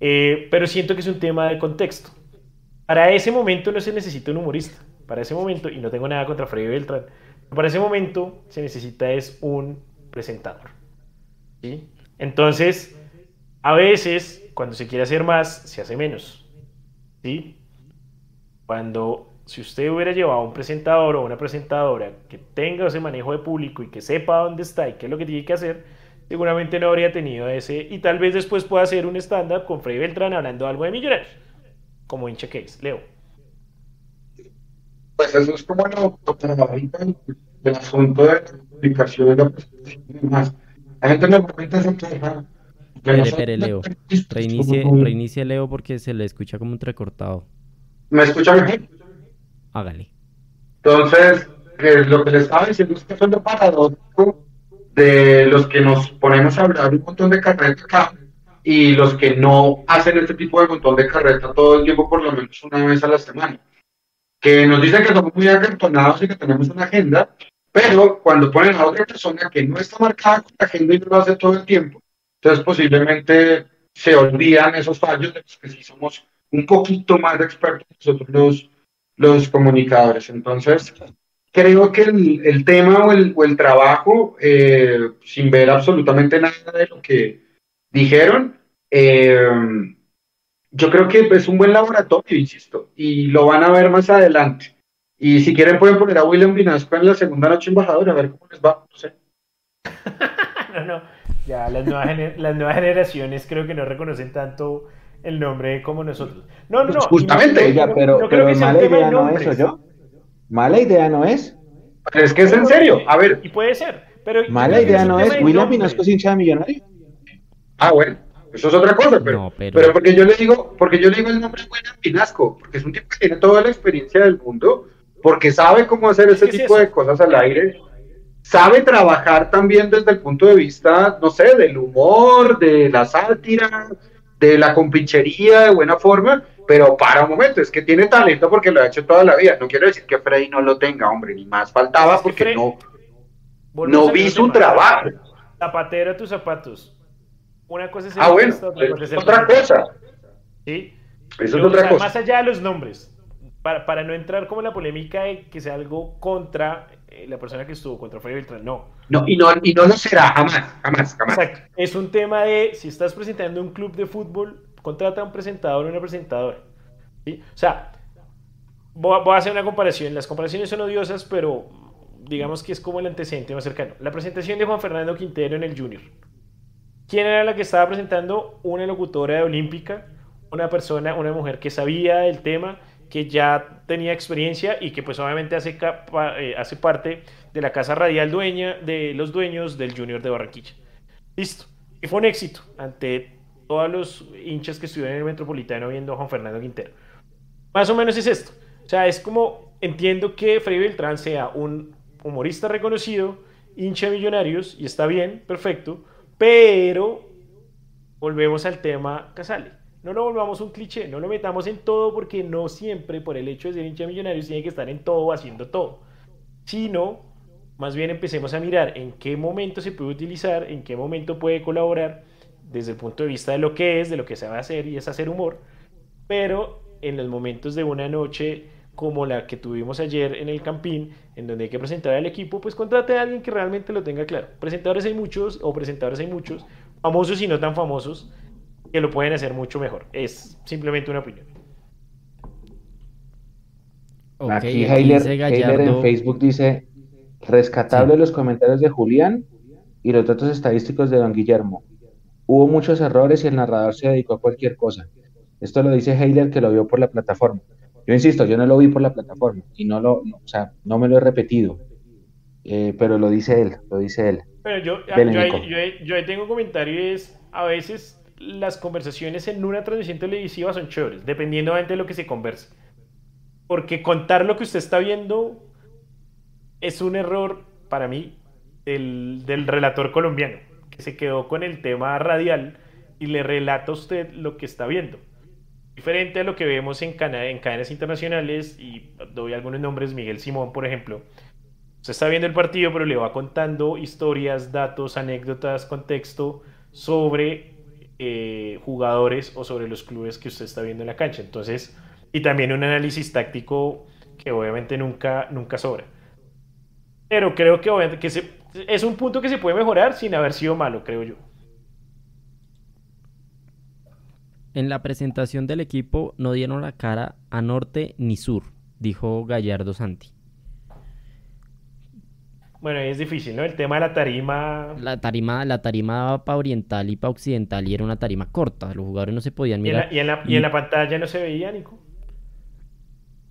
Eh, pero siento que es un tema de contexto. Para ese momento no se necesita un humorista. Para ese momento, y no tengo nada contra Freddy Beltrán, para ese momento se necesita es un presentador. ¿sí? Entonces, a veces, cuando se quiere hacer más, se hace menos. ¿sí? Cuando si usted hubiera llevado a un presentador o una presentadora que tenga ese manejo de público y que sepa dónde está y qué es lo que tiene que hacer, seguramente no habría tenido ese. Y tal vez después pueda hacer un stand-up con Freddy Beltrán hablando algo de millonarios, como hincha que. Leo. Pues eso es como lo del asunto de la publicación de la presentación y demás. La gente normalmente se queja. Espere, Leo. Reinicie, reinicie Leo porque se le escucha como entrecortado. ¿Me escucha mejor? Hágale. Entonces, lo que les estaba diciendo es que son lo paradójico de los que nos ponemos a hablar un montón de carreta acá y los que no hacen este tipo de montón de carreta todo el tiempo, por lo menos una vez a la semana. Que nos dicen que somos muy acartonados y que tenemos una agenda, pero cuando ponen a otra persona que no está marcada con la agenda y no lo hace todo el tiempo, entonces posiblemente se olvidan esos fallos de los que sí somos un poquito más expertos nosotros los, los comunicadores. Entonces, creo que el, tema o el, o el trabajo, eh, sin ver absolutamente nada de lo que dijeron, eh, yo creo que es un buen laboratorio, insisto, y lo van a ver más adelante. Y si quieren pueden poner a William Vinasco en la segunda noche embajador, a ver cómo les va, no sé. no, no, ya las nuevas, las nuevas generaciones creo que no reconocen tanto el nombre como nosotros. No, no, no. Justamente. pero, pero mala idea no es, yo. Mala idea no es. es que es en serio. A ver. Y puede ser. Pero mala idea no es. William Pinasco es hincha de millonario. Ah, bueno. Eso es otra cosa, pero, pero... porque yo le digo, porque yo le digo el nombre William Pinasco, porque es un tipo que tiene toda la experiencia del mundo, porque sabe cómo hacer ese tipo de cosas al aire, sabe trabajar también desde el punto de vista, no sé, del humor, de la sátira, de la compinchería de buena forma, pero para un momento, es que tiene talento porque lo ha hecho toda la vida. No quiero decir que Freddy no lo tenga, hombre, ni más faltaba porque no, no vi su trabajo. Zapatero a tus zapatos. Una cosa es el ah, bueno, es otra cosa. Sí. Eso es otra cosa. Más allá de los nombres, para, para no entrar como en la polémica de que sea algo contra eh, la persona que estuvo contra Freddy Beltrán, no. No, y no, y no lo será, jamás, jamás, jamás. Es un tema de, si estás presentando un club de fútbol, contrata a un presentador o una presentadora. ¿sí? O sea, voy a, hacer una comparación. Las comparaciones son odiosas, pero digamos que es como el antecedente más cercano. La presentación de Juan Fernando Quintero en el Junior. ¿Quién era la que estaba presentando? Una locutora de Olímpica, una persona, una mujer que sabía del tema que ya tenía experiencia y que pues obviamente hace, eh, hace parte de la casa radial dueña de los dueños del Junior de Barranquilla. Listo. Y fue un éxito ante todos los hinchas que estuvieron en el Metropolitano viendo a Juan Fernando Quintero. Más o menos es esto. O sea, es como entiendo que Freddy Beltrán sea un humorista reconocido, hincha de millonarios, y está bien, perfecto, pero volvemos al tema Casale. No lo volvamos un cliché, no lo metamos en todo porque no siempre por el hecho de ser hincha de millonarios tiene que estar en todo haciendo todo. Sino, más bien empecemos a mirar en qué momento se puede utilizar, en qué momento puede colaborar desde el punto de vista de lo que es, de lo que se va a hacer y es hacer humor, pero en los momentos de una noche como la que tuvimos ayer en el Campín, en donde hay que presentar al equipo, pues contrate a alguien que realmente lo tenga claro. Presentadores hay muchos, o presentadores hay muchos, famosos y no tan famosos, que lo pueden hacer mucho mejor. Es simplemente una opinión. aquí Heiler, en Facebook dice, rescatable los comentarios de Julián y los datos estadísticos de don Guillermo. Hubo muchos errores y el narrador se dedicó a cualquier cosa. Esto lo dice Heiler que lo vio por la plataforma. Yo insisto, yo no lo vi por la plataforma y no lo, o sea, no me lo he repetido, eh, pero lo dice él, lo dice él. Pero yo, yo, ahí, tengo un comentario es, a veces las conversaciones en una transmisión televisiva son chéveres, dependiendo de lo que se converse. Porque contar lo que usted está viendo es un error para mí del, del relator colombiano, que se quedó con el tema radial y le relata a usted lo que está viendo diferente a lo que vemos en, en cadenas internacionales, y doy algunos nombres, Miguel Simón, por ejemplo. Usted está viendo el partido, pero le va contando historias, datos, anécdotas, contexto sobre eh, jugadores o sobre los clubes que usted está viendo en la cancha. Entonces, y también un análisis táctico que obviamente nunca, nunca sobra. Pero creo que, es un punto que se puede mejorar sin haber sido malo, creo yo. En la presentación del equipo no dieron la cara a norte ni sur, dijo Gallardo Santi. Bueno, es difícil, ¿no? El tema de la tarima. La tarima, la tarima para oriental y para occidental y era una tarima corta. Los jugadores no se podían mirar. ¿Y en la, y en la, pantalla no se veía, Nico?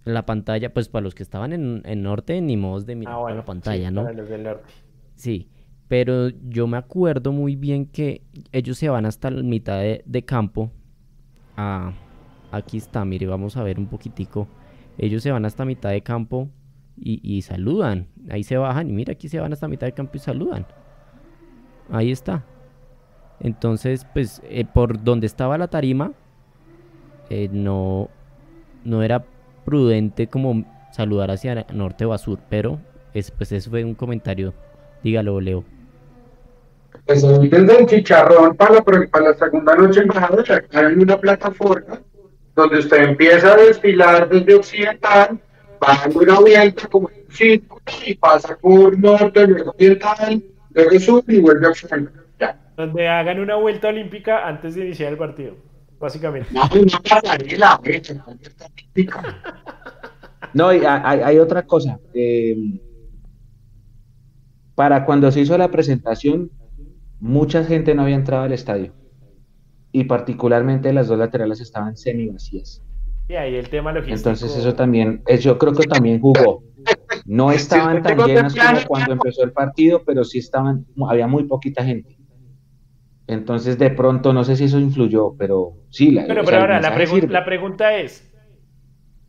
En la pantalla, pues para los que estaban en, norte, ni modo de mirar ah, la pantalla, ¿no? Para los del norte. Sí, pero yo me acuerdo muy bien que ellos se van hasta la mitad de campo Ah, aquí está, mire, vamos a ver un poquitico. Ellos se van hasta mitad de campo y, saludan. Ahí se bajan y mira, aquí se van hasta mitad de campo y saludan. Ahí está. Entonces, pues, eh, por donde estaba la tarima, eh, no, no era prudente como saludar hacia norte o a sur, pero es, pues eso fue un comentario. Dígalo, Leo pues desde el chicharrón para la, para la segunda noche en una plataforma donde usted empieza a desfilar desde occidental, va dando una vuelta como círculo y pasa por norte, luego oriental, luego sur y vuelve a occidental. Donde hagan una vuelta olímpica antes de iniciar el partido, básicamente. No, no pasarela, No, y hay, hay otra cosa. Eh, para cuando se hizo la presentación, mucha gente no había entrado al estadio y particularmente las dos laterales estaban semi vacías. Y ahí el tema logístico. Entonces eso también, yo creo que también jugó. No estaban tan llenas como cuando empezó el partido, pero sí estaban, había muy poquita gente. Entonces de pronto no sé si eso influyó, pero sí. La, pero, pero ahora la, la pregunta es,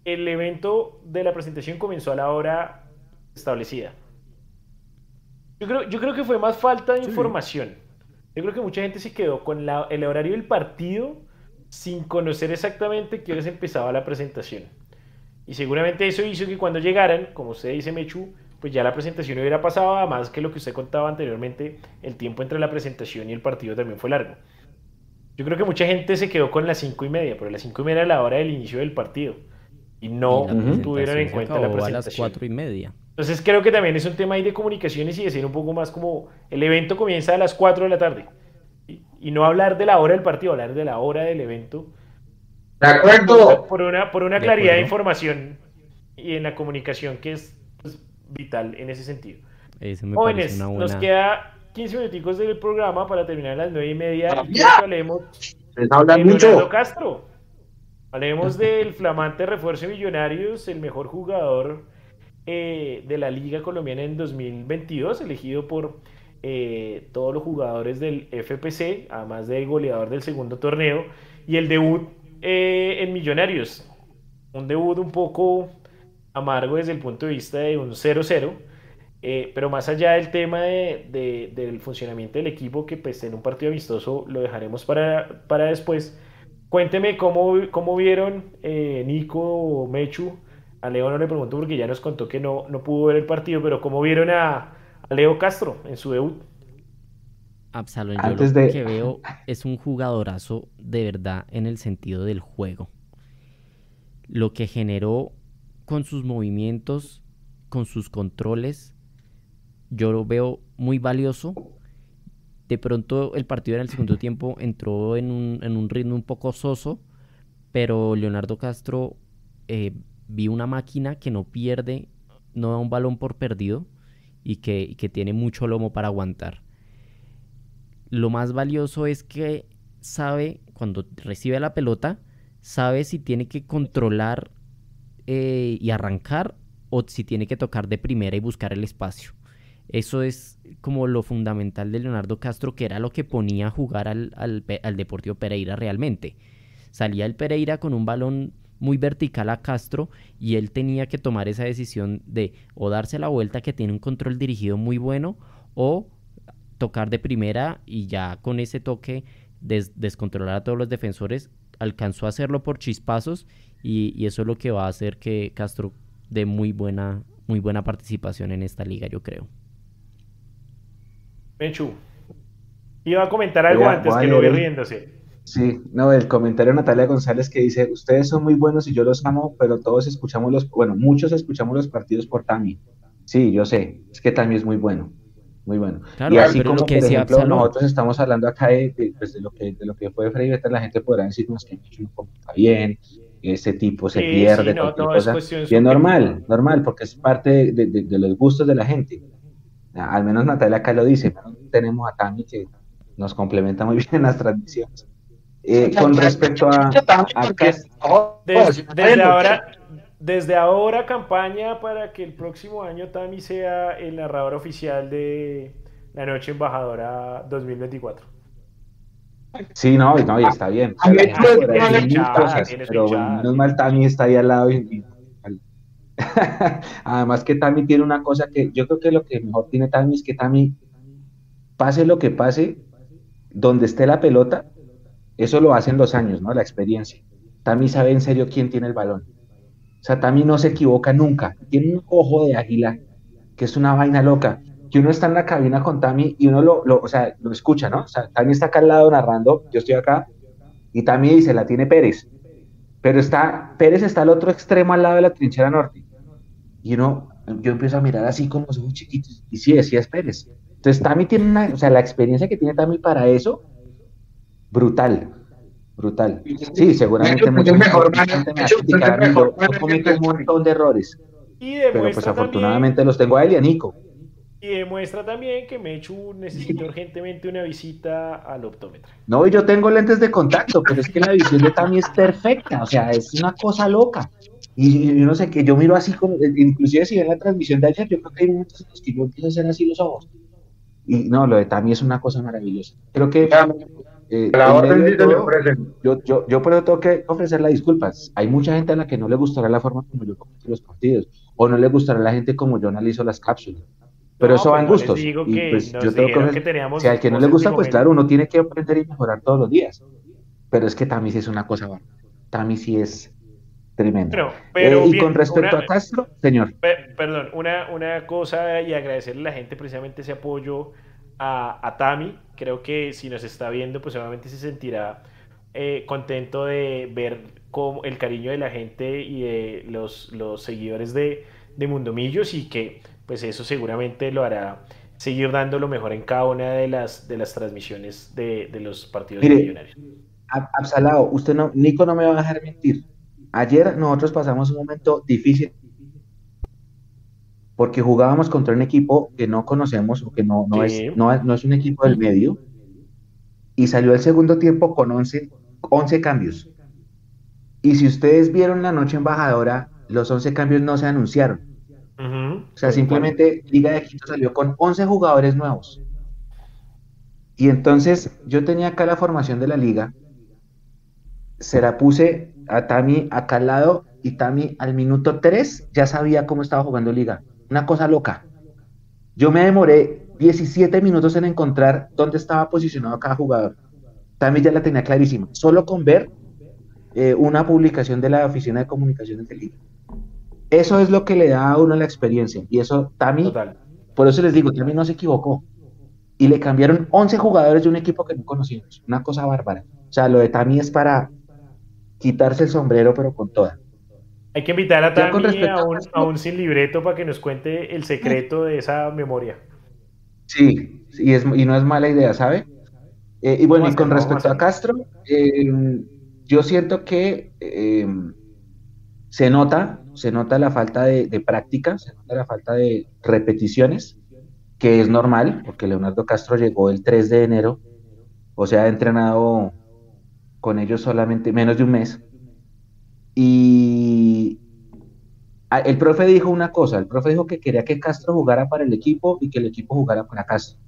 el evento de la presentación comenzó a la hora establecida. Yo creo, yo creo que fue más falta de información. Yo creo que mucha gente se quedó con el horario del partido sin conocer exactamente qué hora empezaba la presentación. Y seguramente eso hizo que cuando llegaran, como usted dice, Mechu, pues ya la presentación hubiera pasado, además que lo que usted contaba anteriormente, el tiempo entre la presentación y el partido también fue largo. Yo creo que mucha gente se quedó con las cinco y media, pero las cinco y media era la hora del inicio del partido. Y no tuvieron en cuenta la presentación. a las cuatro y media. Entonces creo que también es un tema ahí de comunicaciones y decir un poco más como el evento comienza a las 4 de la tarde. Y, no hablar de la hora del partido, hablar de la hora del evento. De acuerdo. Por una, por una claridad de información y en la comunicación que es pues, vital en ese sentido. Jóvenes, nos queda 15 minuticos del programa para terminar a las 9 y media. y hablemos. Les hablan mucho. Castro. Hablemos del flamante refuerzo de Millonarios, el mejor jugador eh, de la Liga Colombiana en 2022, elegido por eh, todos los jugadores del FPC, además del goleador del segundo torneo, y el debut eh, en Millonarios. Un debut un poco amargo desde el punto de vista de un 0-0. pero más allá del tema del funcionamiento del equipo, que pues en un partido amistoso lo dejaremos para, para después, Cuénteme cómo, cómo vieron eh, Nico o Mechu. A Leo no le pregunto porque ya nos contó que no, no pudo ver el partido, pero cómo vieron a, Leo Castro en su debut. Absalón, yo lo que veo es un jugadorazo de verdad en el sentido del juego. Lo que generó con sus movimientos, con sus controles, yo lo veo muy valioso de pronto el partido en el segundo tiempo entró en un, ritmo un poco soso, pero Leonardo Castro eh, vi una máquina que no pierde, no da un balón por perdido y que, que tiene mucho lomo para aguantar. Lo más valioso es que sabe, cuando recibe la pelota, sabe si tiene que controlar eh, y arrancar o si tiene que tocar de primera y buscar el espacio. Eso es como lo fundamental de Leonardo Castro, que era lo que ponía a jugar al, al, Deportivo Pereira realmente. Salía el Pereira con un balón muy vertical a Castro y él tenía que tomar esa decisión de o darse la vuelta que tiene un control dirigido muy bueno o tocar de primera y ya con ese toque descontrolar a todos los defensores alcanzó a hacerlo por chispazos y, y, eso es lo que va a hacer que Castro dé muy buena muy buena participación en esta liga yo creo. Menchu. Iba a comentar algo antes que lo vi riéndose. Sí, no, el comentario de Natalia González que dice, ustedes son muy buenos y yo los amo, pero todos escuchamos los, bueno, muchos escuchamos los partidos por Tami. Sí, yo sé, es que Tami es muy bueno, muy bueno. y así como, por ejemplo, nosotros estamos hablando acá de, pues, de, lo, que, de lo que fue Freddy la gente podrá decirnos que no está bien, ese tipo se pierde, sí, no, cosa. Es, y normal, normal, porque es parte de los gustos de la gente. Al menos Natalia acá lo dice, tenemos a Tami que nos complementa muy bien en las transmisiones. Eh, con respecto a, desde, ahora, desde ahora campaña para que el próximo año Tami sea el narrador oficial de la Noche Embajadora 2024. Sí, no, no, y está bien. pero menos mal Tami está ahí al lado y Además que Tami tiene una cosa que yo creo que lo que mejor tiene Tami es que Tami, pase lo que pase, donde esté la pelota, eso lo hacen los años, ¿no? La experiencia. Tami sabe en serio quién tiene el balón. O sea, Tami no se equivoca nunca. Tiene un ojo de águila, que es una vaina loca. Que uno está en la cabina con Tami y uno lo, o sea, lo escucha, ¿no? O sea, Tami está acá al lado narrando, yo estoy acá, y Tami dice, la tiene Pérez. Pero está, Pérez está al otro extremo al lado de la trinchera norte y uno, yo empiezo a mirar así con los ojos chiquitos, y sí, decía es Pérez. Entonces, Tami tiene una, o sea, la experiencia que tiene Tami para eso, brutal, brutal. Sí, seguramente mucho mejor, gente me va yo, cometo un montón de errores, pero pues afortunadamente los tengo a él y a Nico. Y demuestra también que Mechu necesita urgentemente una visita al optómetra. No, y yo tengo lentes de contacto, pero es que la visión de Tami es perfecta, o sea, es una cosa loca. Y, yo no sé qué, yo miro así como, inclusive si ven la transmisión de ayer, yo creo que hay momentos en los que yo empiezo a hacer así los ojos. Y no, lo de Tami es una cosa maravillosa. Creo que eh, yo, yo, yo por eso tengo que ofrecerle disculpas. Hay mucha gente a la que no le gustará la forma como yo comento los partidos, o no le gustará la gente como yo analizo las cápsulas. Pero eso va en pues gustos. y pues yo tengo que, que si al que no le gusta, pues claro, uno tiene que aprender y mejorar todos los días. Pero es que Tami sí es una cosa buena. Tami sí es Tremendo. Pero, eh, y con respecto a Castro, señor. perdón, una, una cosa y agradecerle a la gente precisamente ese apoyo a, a Tami. Creo que si nos está viendo, pues seguramente se sentirá eh, contento de ver cómo el cariño de la gente y de los, los seguidores de, de Mundomillos y que pues eso seguramente lo hará seguir dando lo mejor en cada una de las, de las transmisiones de, de los partidos millonarios. Absalao, usted no, Nico no me va a dejar mentir. Ayer nosotros pasamos un momento difícil porque jugábamos contra un equipo que no conocemos o que no, no, es, no, es un equipo del medio y salió el segundo tiempo con 11, 11 cambios. Y si ustedes vieron la noche embajadora, los 11 cambios no se anunciaron. O sea, simplemente Liga de Quito salió con 11 jugadores nuevos. Y entonces yo tenía acá la formación de la liga, se la puse a Tami acá al lado y Tami al minuto 3 ya sabía cómo estaba jugando liga. Una cosa loca. Yo me demoré 17 minutos en encontrar dónde estaba posicionado cada jugador. Tami ya la tenía clarísima, solo con ver eh, una publicación de la Oficina de Comunicaciones de Liga. Eso es lo que le da a uno la experiencia. Y eso, Tami, por eso les digo, Tami no se equivocó. Y le cambiaron 11 jugadores de un equipo que no conocíamos. Una cosa bárbara. O sea, lo de Tami es para quitarse el sombrero, pero con toda. Hay que invitar a Tami a un, sin libreto para que nos cuente el secreto de esa memoria. Sí, y, es, y no es mala idea, ¿sabe? Eh, y bueno, y con respecto a Castro, eh, yo siento que eh, se nota, se nota la falta de, práctica, se nota la falta de repeticiones, que es normal, porque Leonardo Castro llegó el 3 de enero, o sea, ha entrenado con ellos solamente menos de un mes. Y el profe dijo una cosa, el profe dijo que quería que Castro jugara para el equipo y que el equipo jugara para Castro.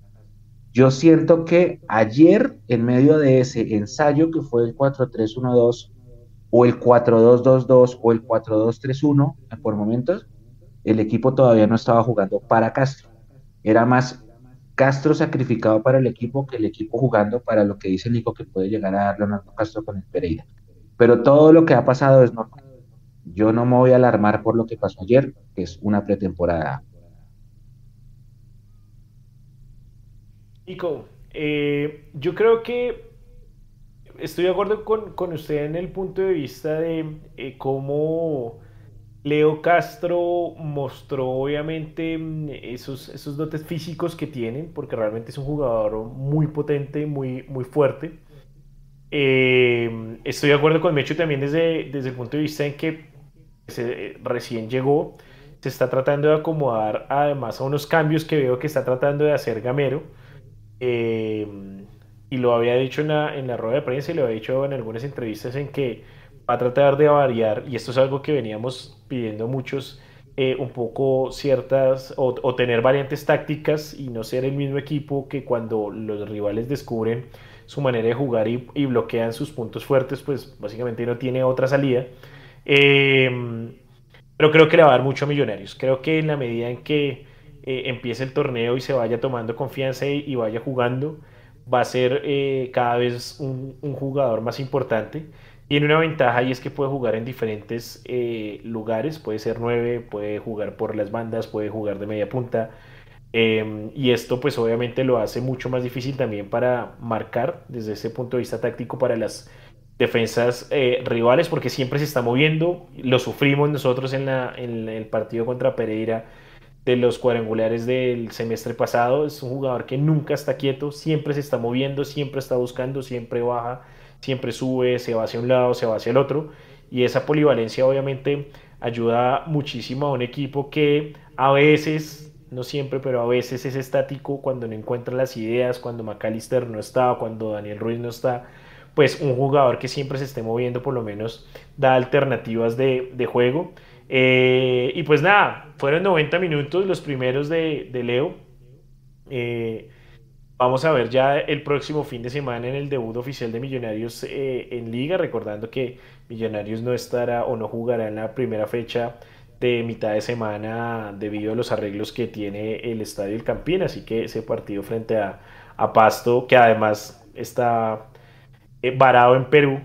Yo siento que ayer, en medio de ese ensayo que fue el 4-3-1-2 o el 4-2-2-2 o el 4-2-3-1, por momentos, el equipo todavía no estaba jugando para Castro. Era más Castro sacrificado para el equipo que el equipo jugando para lo que dice Nico que puede llegar a dar Leonardo Castro con el Pereira. Pero todo lo que ha pasado es normal. Yo no me voy a alarmar por lo que pasó ayer, que es una pretemporada Nico, eh, yo creo que estoy de acuerdo con, usted en el punto de vista de eh, cómo Leo Castro mostró obviamente mm, esos, esos dotes físicos que tiene, porque realmente es un jugador muy potente, muy, muy fuerte. Eh, estoy de acuerdo con Mecho también desde, desde el punto de vista en que se, recién llegó, se está tratando de acomodar además a unos cambios que veo que está tratando de hacer Gamero. Em, y lo había dicho en la, en la rueda de prensa y lo había dicho en algunas entrevistas en que va a tratar de variar, y esto es algo que veníamos pidiendo muchos, eh, un poco ciertas, o, tener variantes tácticas y no ser el mismo equipo que cuando los rivales descubren su manera de jugar y, bloquean sus puntos fuertes, pues básicamente no tiene otra salida. Em, pero creo que le va a dar mucho a Millonarios. Creo que en la medida en que eh, empiece el torneo y se vaya tomando confianza y, vaya jugando, va a ser eh, cada vez un, jugador más importante. Tiene una ventaja y es que puede jugar en diferentes eh, lugares, puede ser nueve, puede jugar por las bandas, puede jugar de media punta. Em, y esto pues obviamente lo hace mucho más difícil también para marcar desde ese punto de vista táctico para las defensas rivales porque siempre se está moviendo. Lo sufrimos nosotros en el partido contra Pereira de los cuadrangulares del semestre pasado. Es un jugador que nunca está quieto, siempre se está moviendo, siempre está buscando, siempre baja, siempre sube, se va hacia un lado, se va hacia el otro. Y esa polivalencia obviamente ayuda muchísimo a un equipo que a veces, no siempre, pero a veces es estático cuando no encuentra las ideas, cuando McAllister no está, cuando Daniel Ruiz no está. Pues un jugador que siempre se esté moviendo por lo menos da alternativas de, de juego. Eh, y pues nada, fueron 90 minutos los primeros de, Leo. Eh, vamos a ver ya el próximo fin de semana en el debut oficial de Millonarios eh, en liga, recordando que Millonarios no estará o no jugará en la primera fecha de mitad de semana debido a los arreglos que tiene el Estadio El Campín, así que ese partido frente a, a Pasto, que además está varado en Perú,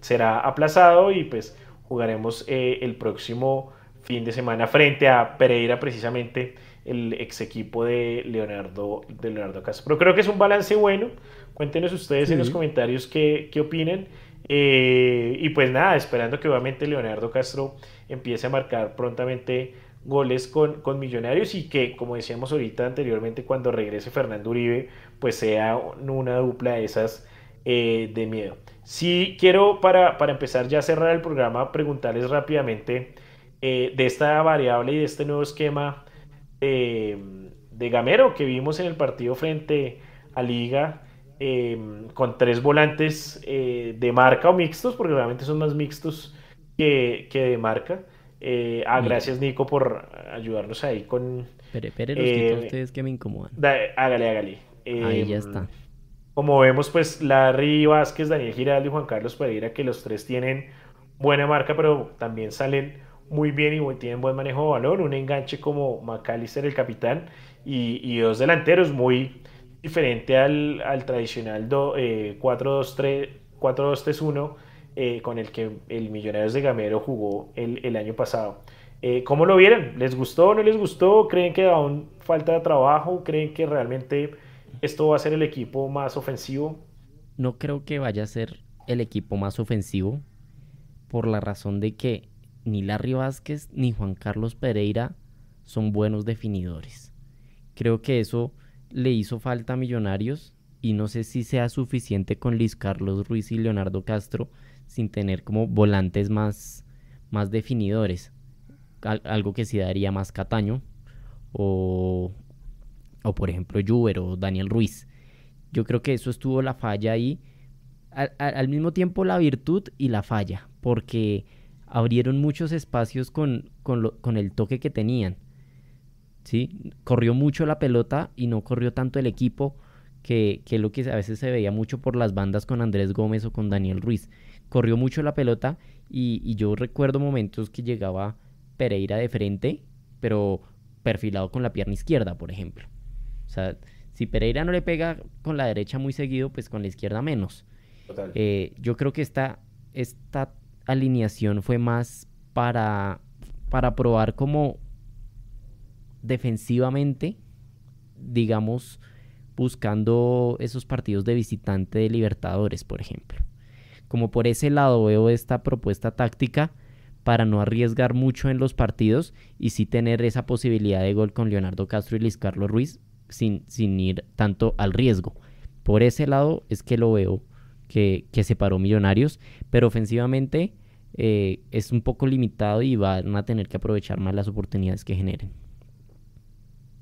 será aplazado y pues jugaremos eh, el próximo fin de semana frente a Pereira, precisamente el ex equipo de Leonardo, de Leonardo Castro. Pero creo que es un balance bueno. Cuéntenos ustedes en los comentarios qué, qué opinan. Eh, y pues nada, esperando que obviamente Leonardo Castro empiece a marcar prontamente goles con, con, Millonarios y que, como decíamos ahorita anteriormente, cuando regrese Fernando Uribe, pues sea una dupla de esas eh, de miedo. Sí, quiero para, empezar ya a cerrar el programa, preguntarles rápidamente eh, de esta variable y de este nuevo esquema de Gamero que vimos en el partido frente a Liga. Em, con tres volantes eh, de marca o mixtos, porque realmente son más mixtos que, de marca. Eh, ah, gracias Nico por ayudarnos ahí con... Espere, los eh, ustedes que me incomodan. hágale, hágale. ahí ya em, está. Como vemos, pues Larry Vázquez, Daniel Giraldo y Juan Carlos Pereira, que los tres tienen buena marca, pero también salen muy bien y tienen buen manejo de balón. Un enganche como McAllister, el capitán, y, dos delanteros muy diferente al, tradicional 4-2-3-1 eh, eh, con el que el Millonarios de Gamero jugó el, año pasado. Eh, ¿Cómo lo vieron? ¿Les gustó o no les gustó? ¿Creen que aún falta de trabajo? ¿Creen que realmente esto va a ser el equipo más ofensivo? No creo que vaya a ser el equipo más ofensivo por la razón de que ni Larry Vázquez ni Juan Carlos Pereira son buenos definidores. Creo que eso le hizo falta a Millonarios y no sé si sea suficiente con Luis Carlos Ruiz y Leonardo Castro sin tener como volantes más, más definidores. algo que sí daría más Cataño o, o por ejemplo Juber o Daniel Ruiz. Yo creo que eso estuvo la falla ahí. al mismo tiempo la virtud y la falla, porque abrieron muchos espacios con, con, el toque que tenían. ¿Sí? Corrió mucho la pelota y no corrió tanto el equipo, que, que lo que a veces se veía mucho por las bandas con Andrés Gómez o con Daniel Ruiz. Corrió mucho la pelota y, y yo recuerdo momentos que llegaba Pereira de frente, pero perfilado con la pierna izquierda, por ejemplo. O sea, si Pereira no le pega con la derecha muy seguido, pues con la izquierda menos. Eh, yo creo que esta, esta alineación fue más para, para probar como defensivamente, digamos, buscando esos partidos de visitante de Libertadores, por ejemplo. Como por ese lado veo esta propuesta táctica para no arriesgar mucho en los partidos y sí tener esa posibilidad de gol con Leonardo Castro y Luis Carlos Ruiz sin, sin ir tanto al riesgo. Por ese lado es que lo veo que, que separó Millonarios, pero ofensivamente eh, es un poco limitado y van a tener que aprovechar más las oportunidades que generen.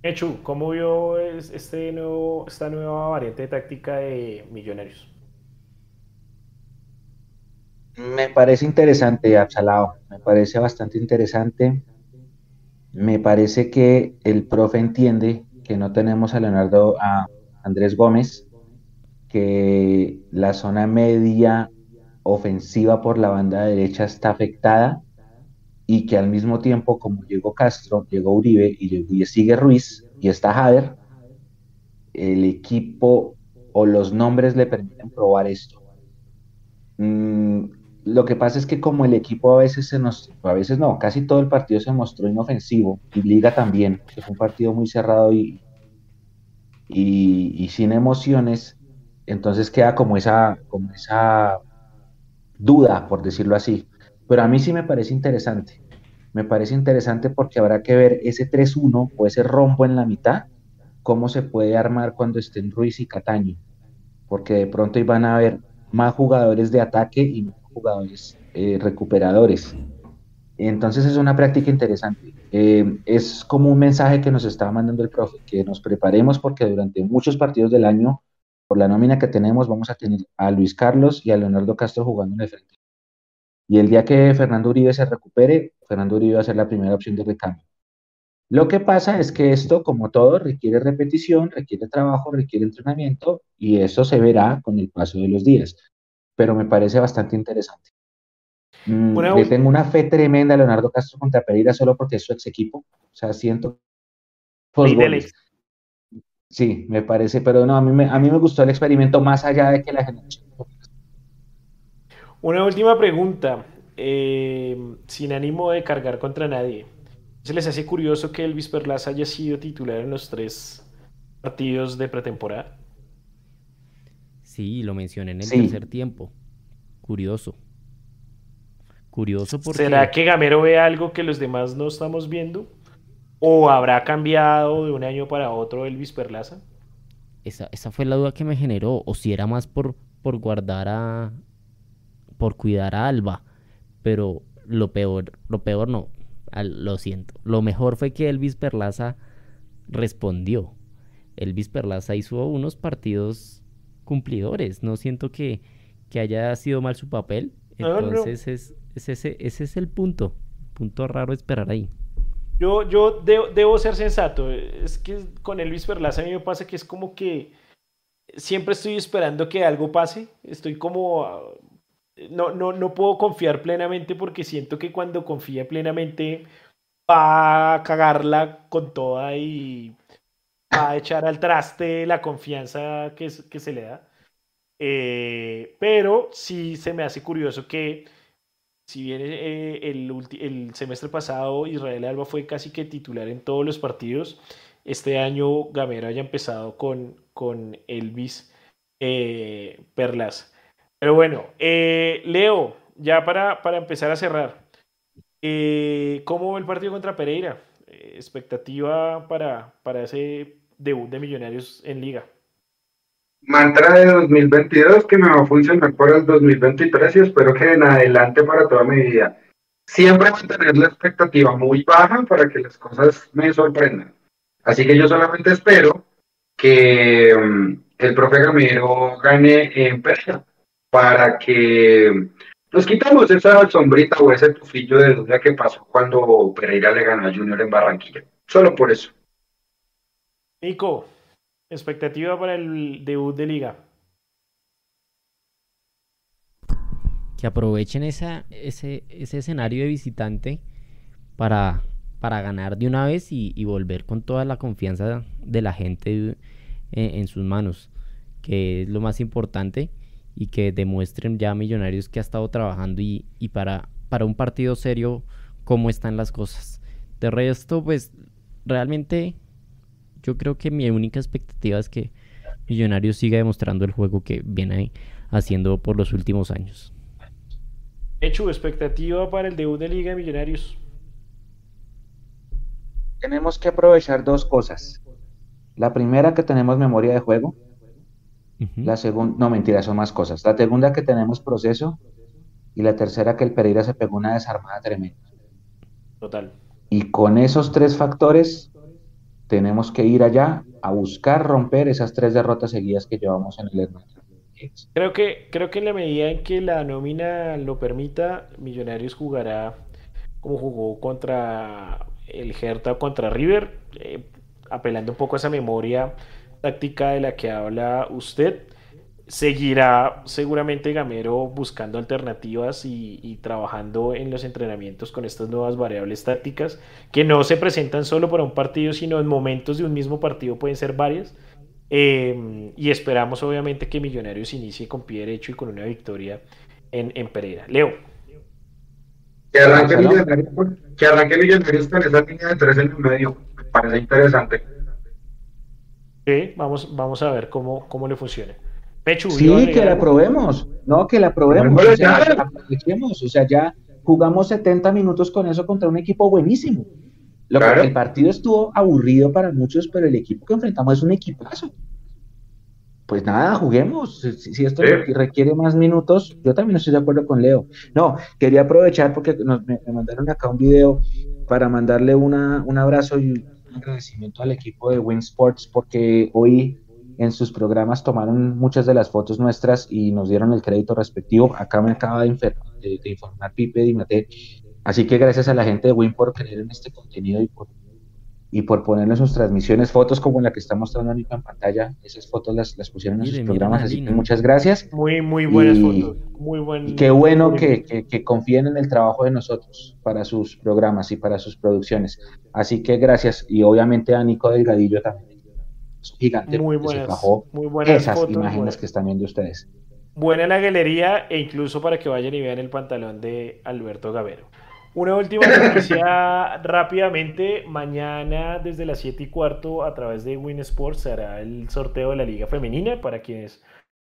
Echu, ¿cómo vio este nuevo, esta nueva variante de táctica de Millonarios? Me parece interesante, Absalao. Me parece bastante interesante. Me parece que el profe entiende que no tenemos a Leonardo, a Andrés Gómez, que la zona media ofensiva por la banda derecha está afectada y que al mismo tiempo, como llegó Castro, llegó Uribe y, sigue Ruiz y está Jader, el equipo o los nombres le permiten probar esto. Mm, lo que pasa es que como el equipo a veces se nos, a veces no, casi todo el partido se mostró inofensivo y Liga también, que fue un partido muy cerrado y, y, y, sin emociones, entonces queda como esa, como esa duda, por decirlo así. Pero a mí sí me parece interesante. Me parece interesante porque habrá que ver ese 3-1 o ese rombo en la mitad, cómo se puede armar cuando estén Ruiz y Cataño. Porque de pronto iban a haber más jugadores de ataque y más jugadores eh, recuperadores. Entonces es una práctica interesante. Eh, es como un mensaje que nos estaba mandando el profe, que nos preparemos porque durante muchos partidos del año por la nómina que tenemos, vamos a tener a Luis Carlos y a Leonardo Castro jugando en el frente. Y el día que Fernando Uribe se recupere, Fernando Uribe va a ser la primera opción de recambio. Lo que pasa es que esto, como todo, requiere repetición, requiere trabajo, requiere entrenamiento y eso se verá con el paso de los días. Pero me parece bastante interesante. Mm, le tengo una fe tremenda a Leonardo Castro contra Pereira solo porque es su ex equipo. O sea, siento. Sí, me parece, pero no, a mí me, a mí me gustó el experimento más allá de que la generación. Una última pregunta, eh, sin ánimo de cargar contra nadie. ¿Se les hace curioso que Elvis Perlaza haya sido titular en los tres partidos de pretemporada? Sí, lo mencioné en el tercer tiempo. Curioso. Curioso porque... ¿Será que Gamero ve algo que los demás no estamos viendo? ¿O habrá cambiado de un año para otro Elvis Perlaza? Esa, esa fue la duda que me generó. O si era más por, por guardar a. por cuidar a Alba. Pero lo peor, lo peor no. lo siento. Lo mejor fue que Elvis Perlaza respondió. Elvis Perlaza hizo unos partidos cumplidores. No siento que, que haya sido mal su papel. Entonces Es, ese, ese es el punto. Punto raro esperar ahí. Yo, yo debo, ser sensato. Es que con el Luis Perlaza a mí me pasa que es como que siempre estoy esperando que algo pase. Estoy como... No, no, no puedo confiar plenamente porque siento que cuando confía plenamente va a cagarla con toda y va a echar al traste la confianza que, se le da. Eh, pero sí se me hace curioso que si bien eh, el, el, semestre pasado Israel Alba fue casi que titular en todos los partidos, este año Gamero haya empezado con, con Elvis eh, Perlas. Pero bueno, eh, Leo, ya para, para, empezar a cerrar, ¿cómo va el partido contra Pereira? expectativa para, para ese debut de Millonarios en liga mantra de 2022 que me va a funcionar para el 2023 y espero que en adelante para toda mi vida. Siempre mantener la expectativa muy baja para que las cosas me sorprendan. Así que yo solamente espero que mm, el profe Gamero gane en Pereira para que nos quitamos esa sombrita o ese tufillo de duda que pasó cuando Pereira le ganó a Junior en Barranquilla. Solo por eso. Nico, Expectativa para el debut de liga. Que aprovechen esa, ese, ese escenario de visitante para, para ganar de una vez y, volver con toda la confianza de la gente en, sus manos, que es lo más importante y que demuestren ya a Millonarios que ha estado trabajando y, y para, para un partido serio cómo están las cosas. De resto, pues realmente yo creo que mi única expectativa es que Millonarios siga demostrando el juego que viene haciendo por los últimos años. Hecho, expectativa para el debut de Liga de Millonarios. Tenemos que aprovechar dos cosas. La primera que tenemos memoria de juego. La segunda, no mentira, son más cosas. La segunda que tenemos proceso. Y la tercera que el Pereira se pegó una desarmada tremenda. Total. Y con esos tres factores tenemos que ir allá a buscar romper esas tres derrotas seguidas que llevamos en el Hermano. Creo que, creo que en la medida en que la nómina lo permita, Millonarios jugará como jugó contra el Hertha o contra River, eh, apelando un poco a esa memoria táctica de la que habla usted seguirá seguramente Gamero buscando alternativas y, trabajando en los entrenamientos con estas nuevas variables tácticas que no se presentan solo para un partido, sino en momentos de un mismo partido pueden ser varias. Em, y esperamos obviamente que Millonarios inicie con pie derecho y con una victoria en, en Pereira. Leo. Que arranque, Millonarios, que arranque Millonarios con esa línea de tres en el medio. Me parece interesante. Sí, vamos, vamos a ver cómo, cómo le funciona sí, que la probemos, no, que la probemos, o sea, aprovechemos, o sea, ya jugamos 70 minutos con eso contra un equipo buenísimo. Lo que el partido estuvo aburrido para muchos, pero el equipo que enfrentamos es un equipazo. Pues nada, juguemos. Si, esto requiere más minutos, yo también estoy de acuerdo con Leo. No, quería aprovechar porque nos, me, mandaron acá un video para mandarle una, un abrazo y agradecimiento al equipo de Win Sports porque hoy en sus programas tomaron muchas de las fotos nuestras y nos dieron el crédito respectivo. Acá me acaba de, informar Pipe y Mate. Así que gracias a la gente de Win por creer en este contenido y por, y por poner en sus transmisiones fotos como la que está mostrando ahorita en pantalla. Esas fotos las, las pusieron en sus programas, así que muchas gracias. Muy, muy buenas fotos. Muy buen, y qué bueno que, que, que, confíen en el trabajo de nosotros para sus programas y para sus producciones. Así que gracias. Y obviamente a Nico Delgadillo también gigante. Muy buenas, muy buenas esas imágenes que están viendo ustedes. Buena la galería e incluso para que vayan y vean el pantalón de Alberto Gavero. Una última noticia rápidamente. Mañana desde las 7 y cuarto a través de Win Sports se hará el sorteo de la Liga Femenina para quienes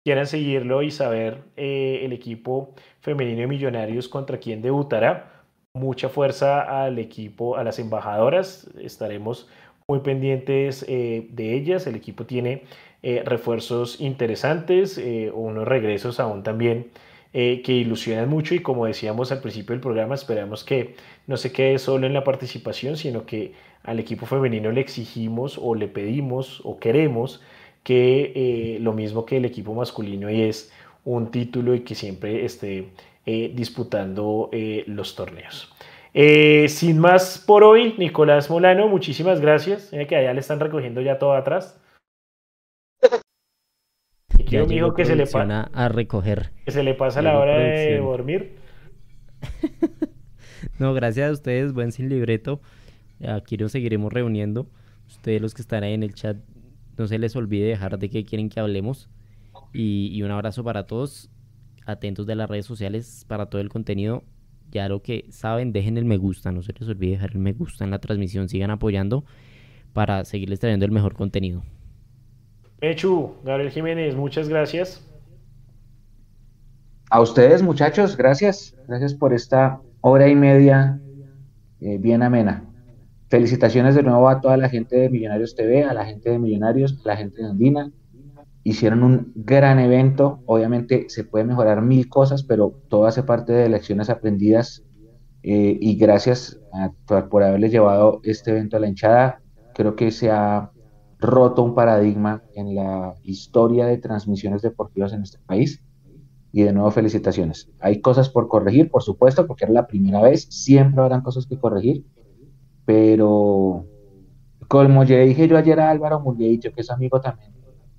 quieran seguirlo y saber eh, el equipo femenino de Millonarios contra quién debutará. Mucha fuerza al equipo, a las embajadoras. Estaremos muy pendientes eh, de ellas. El equipo tiene eh, refuerzos interesantes, unos regresos aún también que ilusionan mucho y como decíamos al principio del programa, esperamos que no se quede solo en la participación, sino que al equipo femenino le exigimos o le pedimos o queremos que eh, lo mismo que el equipo masculino y es un título y que siempre esté eh, disputando los torneos. sin más por hoy, Nicolás Molano, muchísimas gracias. que allá le están recogiendo ya todo atrás. Quiero mi hijo que se le pasa a recoger. Que se le pasa la hora de dormir. no, gracias a ustedes, buen sin libreto. Aquí nos seguiremos reuniendo. Ustedes los que están ahí en el chat, no se les olvide dejar de qué quieren que hablemos. Y, un abrazo para todos. Atentos de las redes sociales para todo el contenido. Ya lo que saben, dejen el me gusta. No se les olvide dejar el me gusta en la transmisión. Sigan apoyando para seguirles trayendo el mejor contenido. Echu, Gabriel Jiménez, muchas gracias. A ustedes, muchachos, gracias. Gracias por esta hora y media eh, bien amena. Felicitaciones de nuevo a toda la gente de Millonarios TV, a la gente de Millonarios, a la gente de Andina. Hicieron un gran evento. Obviamente se puede mejorar mil cosas, pero todo hace parte de lecciones aprendidas. Eh, y gracias por haberles llevado este evento a la hinchada. Creo que se ha roto un paradigma en la historia de transmisiones deportivas en este país. Y de nuevo, felicitaciones. Hay cosas por corregir, por supuesto, porque era la primera vez. Siempre habrán cosas que corregir pero como ya dije yo ayer a Álvaro dicho que es amigo también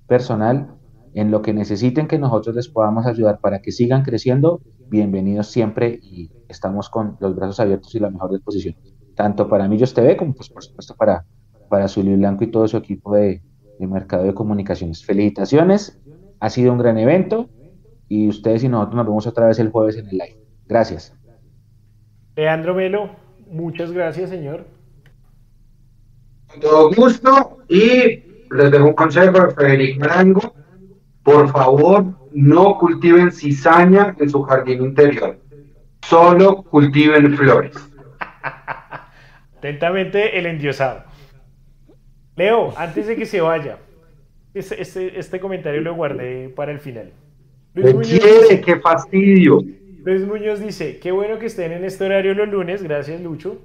personal, en lo que necesiten que nosotros les podamos ayudar para que sigan creciendo, bienvenidos siempre y estamos con los brazos abiertos y la mejor disposición, tanto para Millos TV como pues, por supuesto para, para Zulio Blanco y todo su equipo de, de mercado de comunicaciones. Felicitaciones, ha sido un gran evento y ustedes y nosotros nos vemos otra vez el jueves en el live. Gracias. Leandro Melo, muchas gracias, señor. Con todo gusto y les dejo un consejo de Federico Marango. Por favor, no cultiven cizaña en su jardín interior. Solo cultiven flores. Atentamente el endiosado. Leo, antes de que se vaya, este, este, este comentario lo guardé para el final. quiere? ¡Qué fastidio! Luis Muñoz dice, qué bueno que estén en este horario los lunes, gracias Lucho.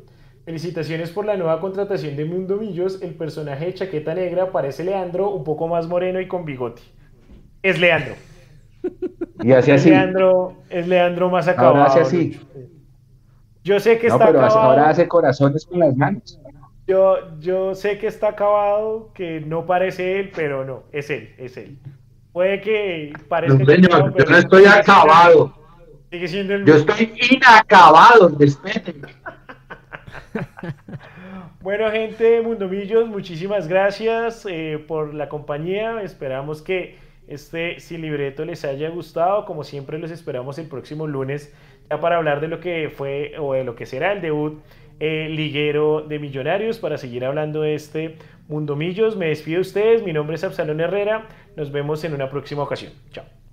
Felicitaciones por la nueva contratación de Mundo Millos. El personaje de chaqueta negra parece Leandro, un poco más moreno y con bigote. Es Leandro. Y así es Leandro, es Leandro más acabado. Ahora hace así. Yo sé que está acabado. Ahora hace corazones con las manos. Yo, yo sé que está acabado, que no parece él, pero no, es él, es él. Puede que parezca. No, señor, yo no estoy acabado. Sigue siendo el Yo estoy inacabado, bueno, gente de Mundomillos, muchísimas gracias eh, por la compañía. Esperamos que este sin libreto les haya gustado. Como siempre, los esperamos el próximo lunes ya para hablar de lo que fue o de lo que será el debut liguero de Millonarios para seguir hablando de este Mundomillos. Me despido de ustedes. Mi nombre es Absalón Herrera. Nos vemos en una próxima ocasión. Chao.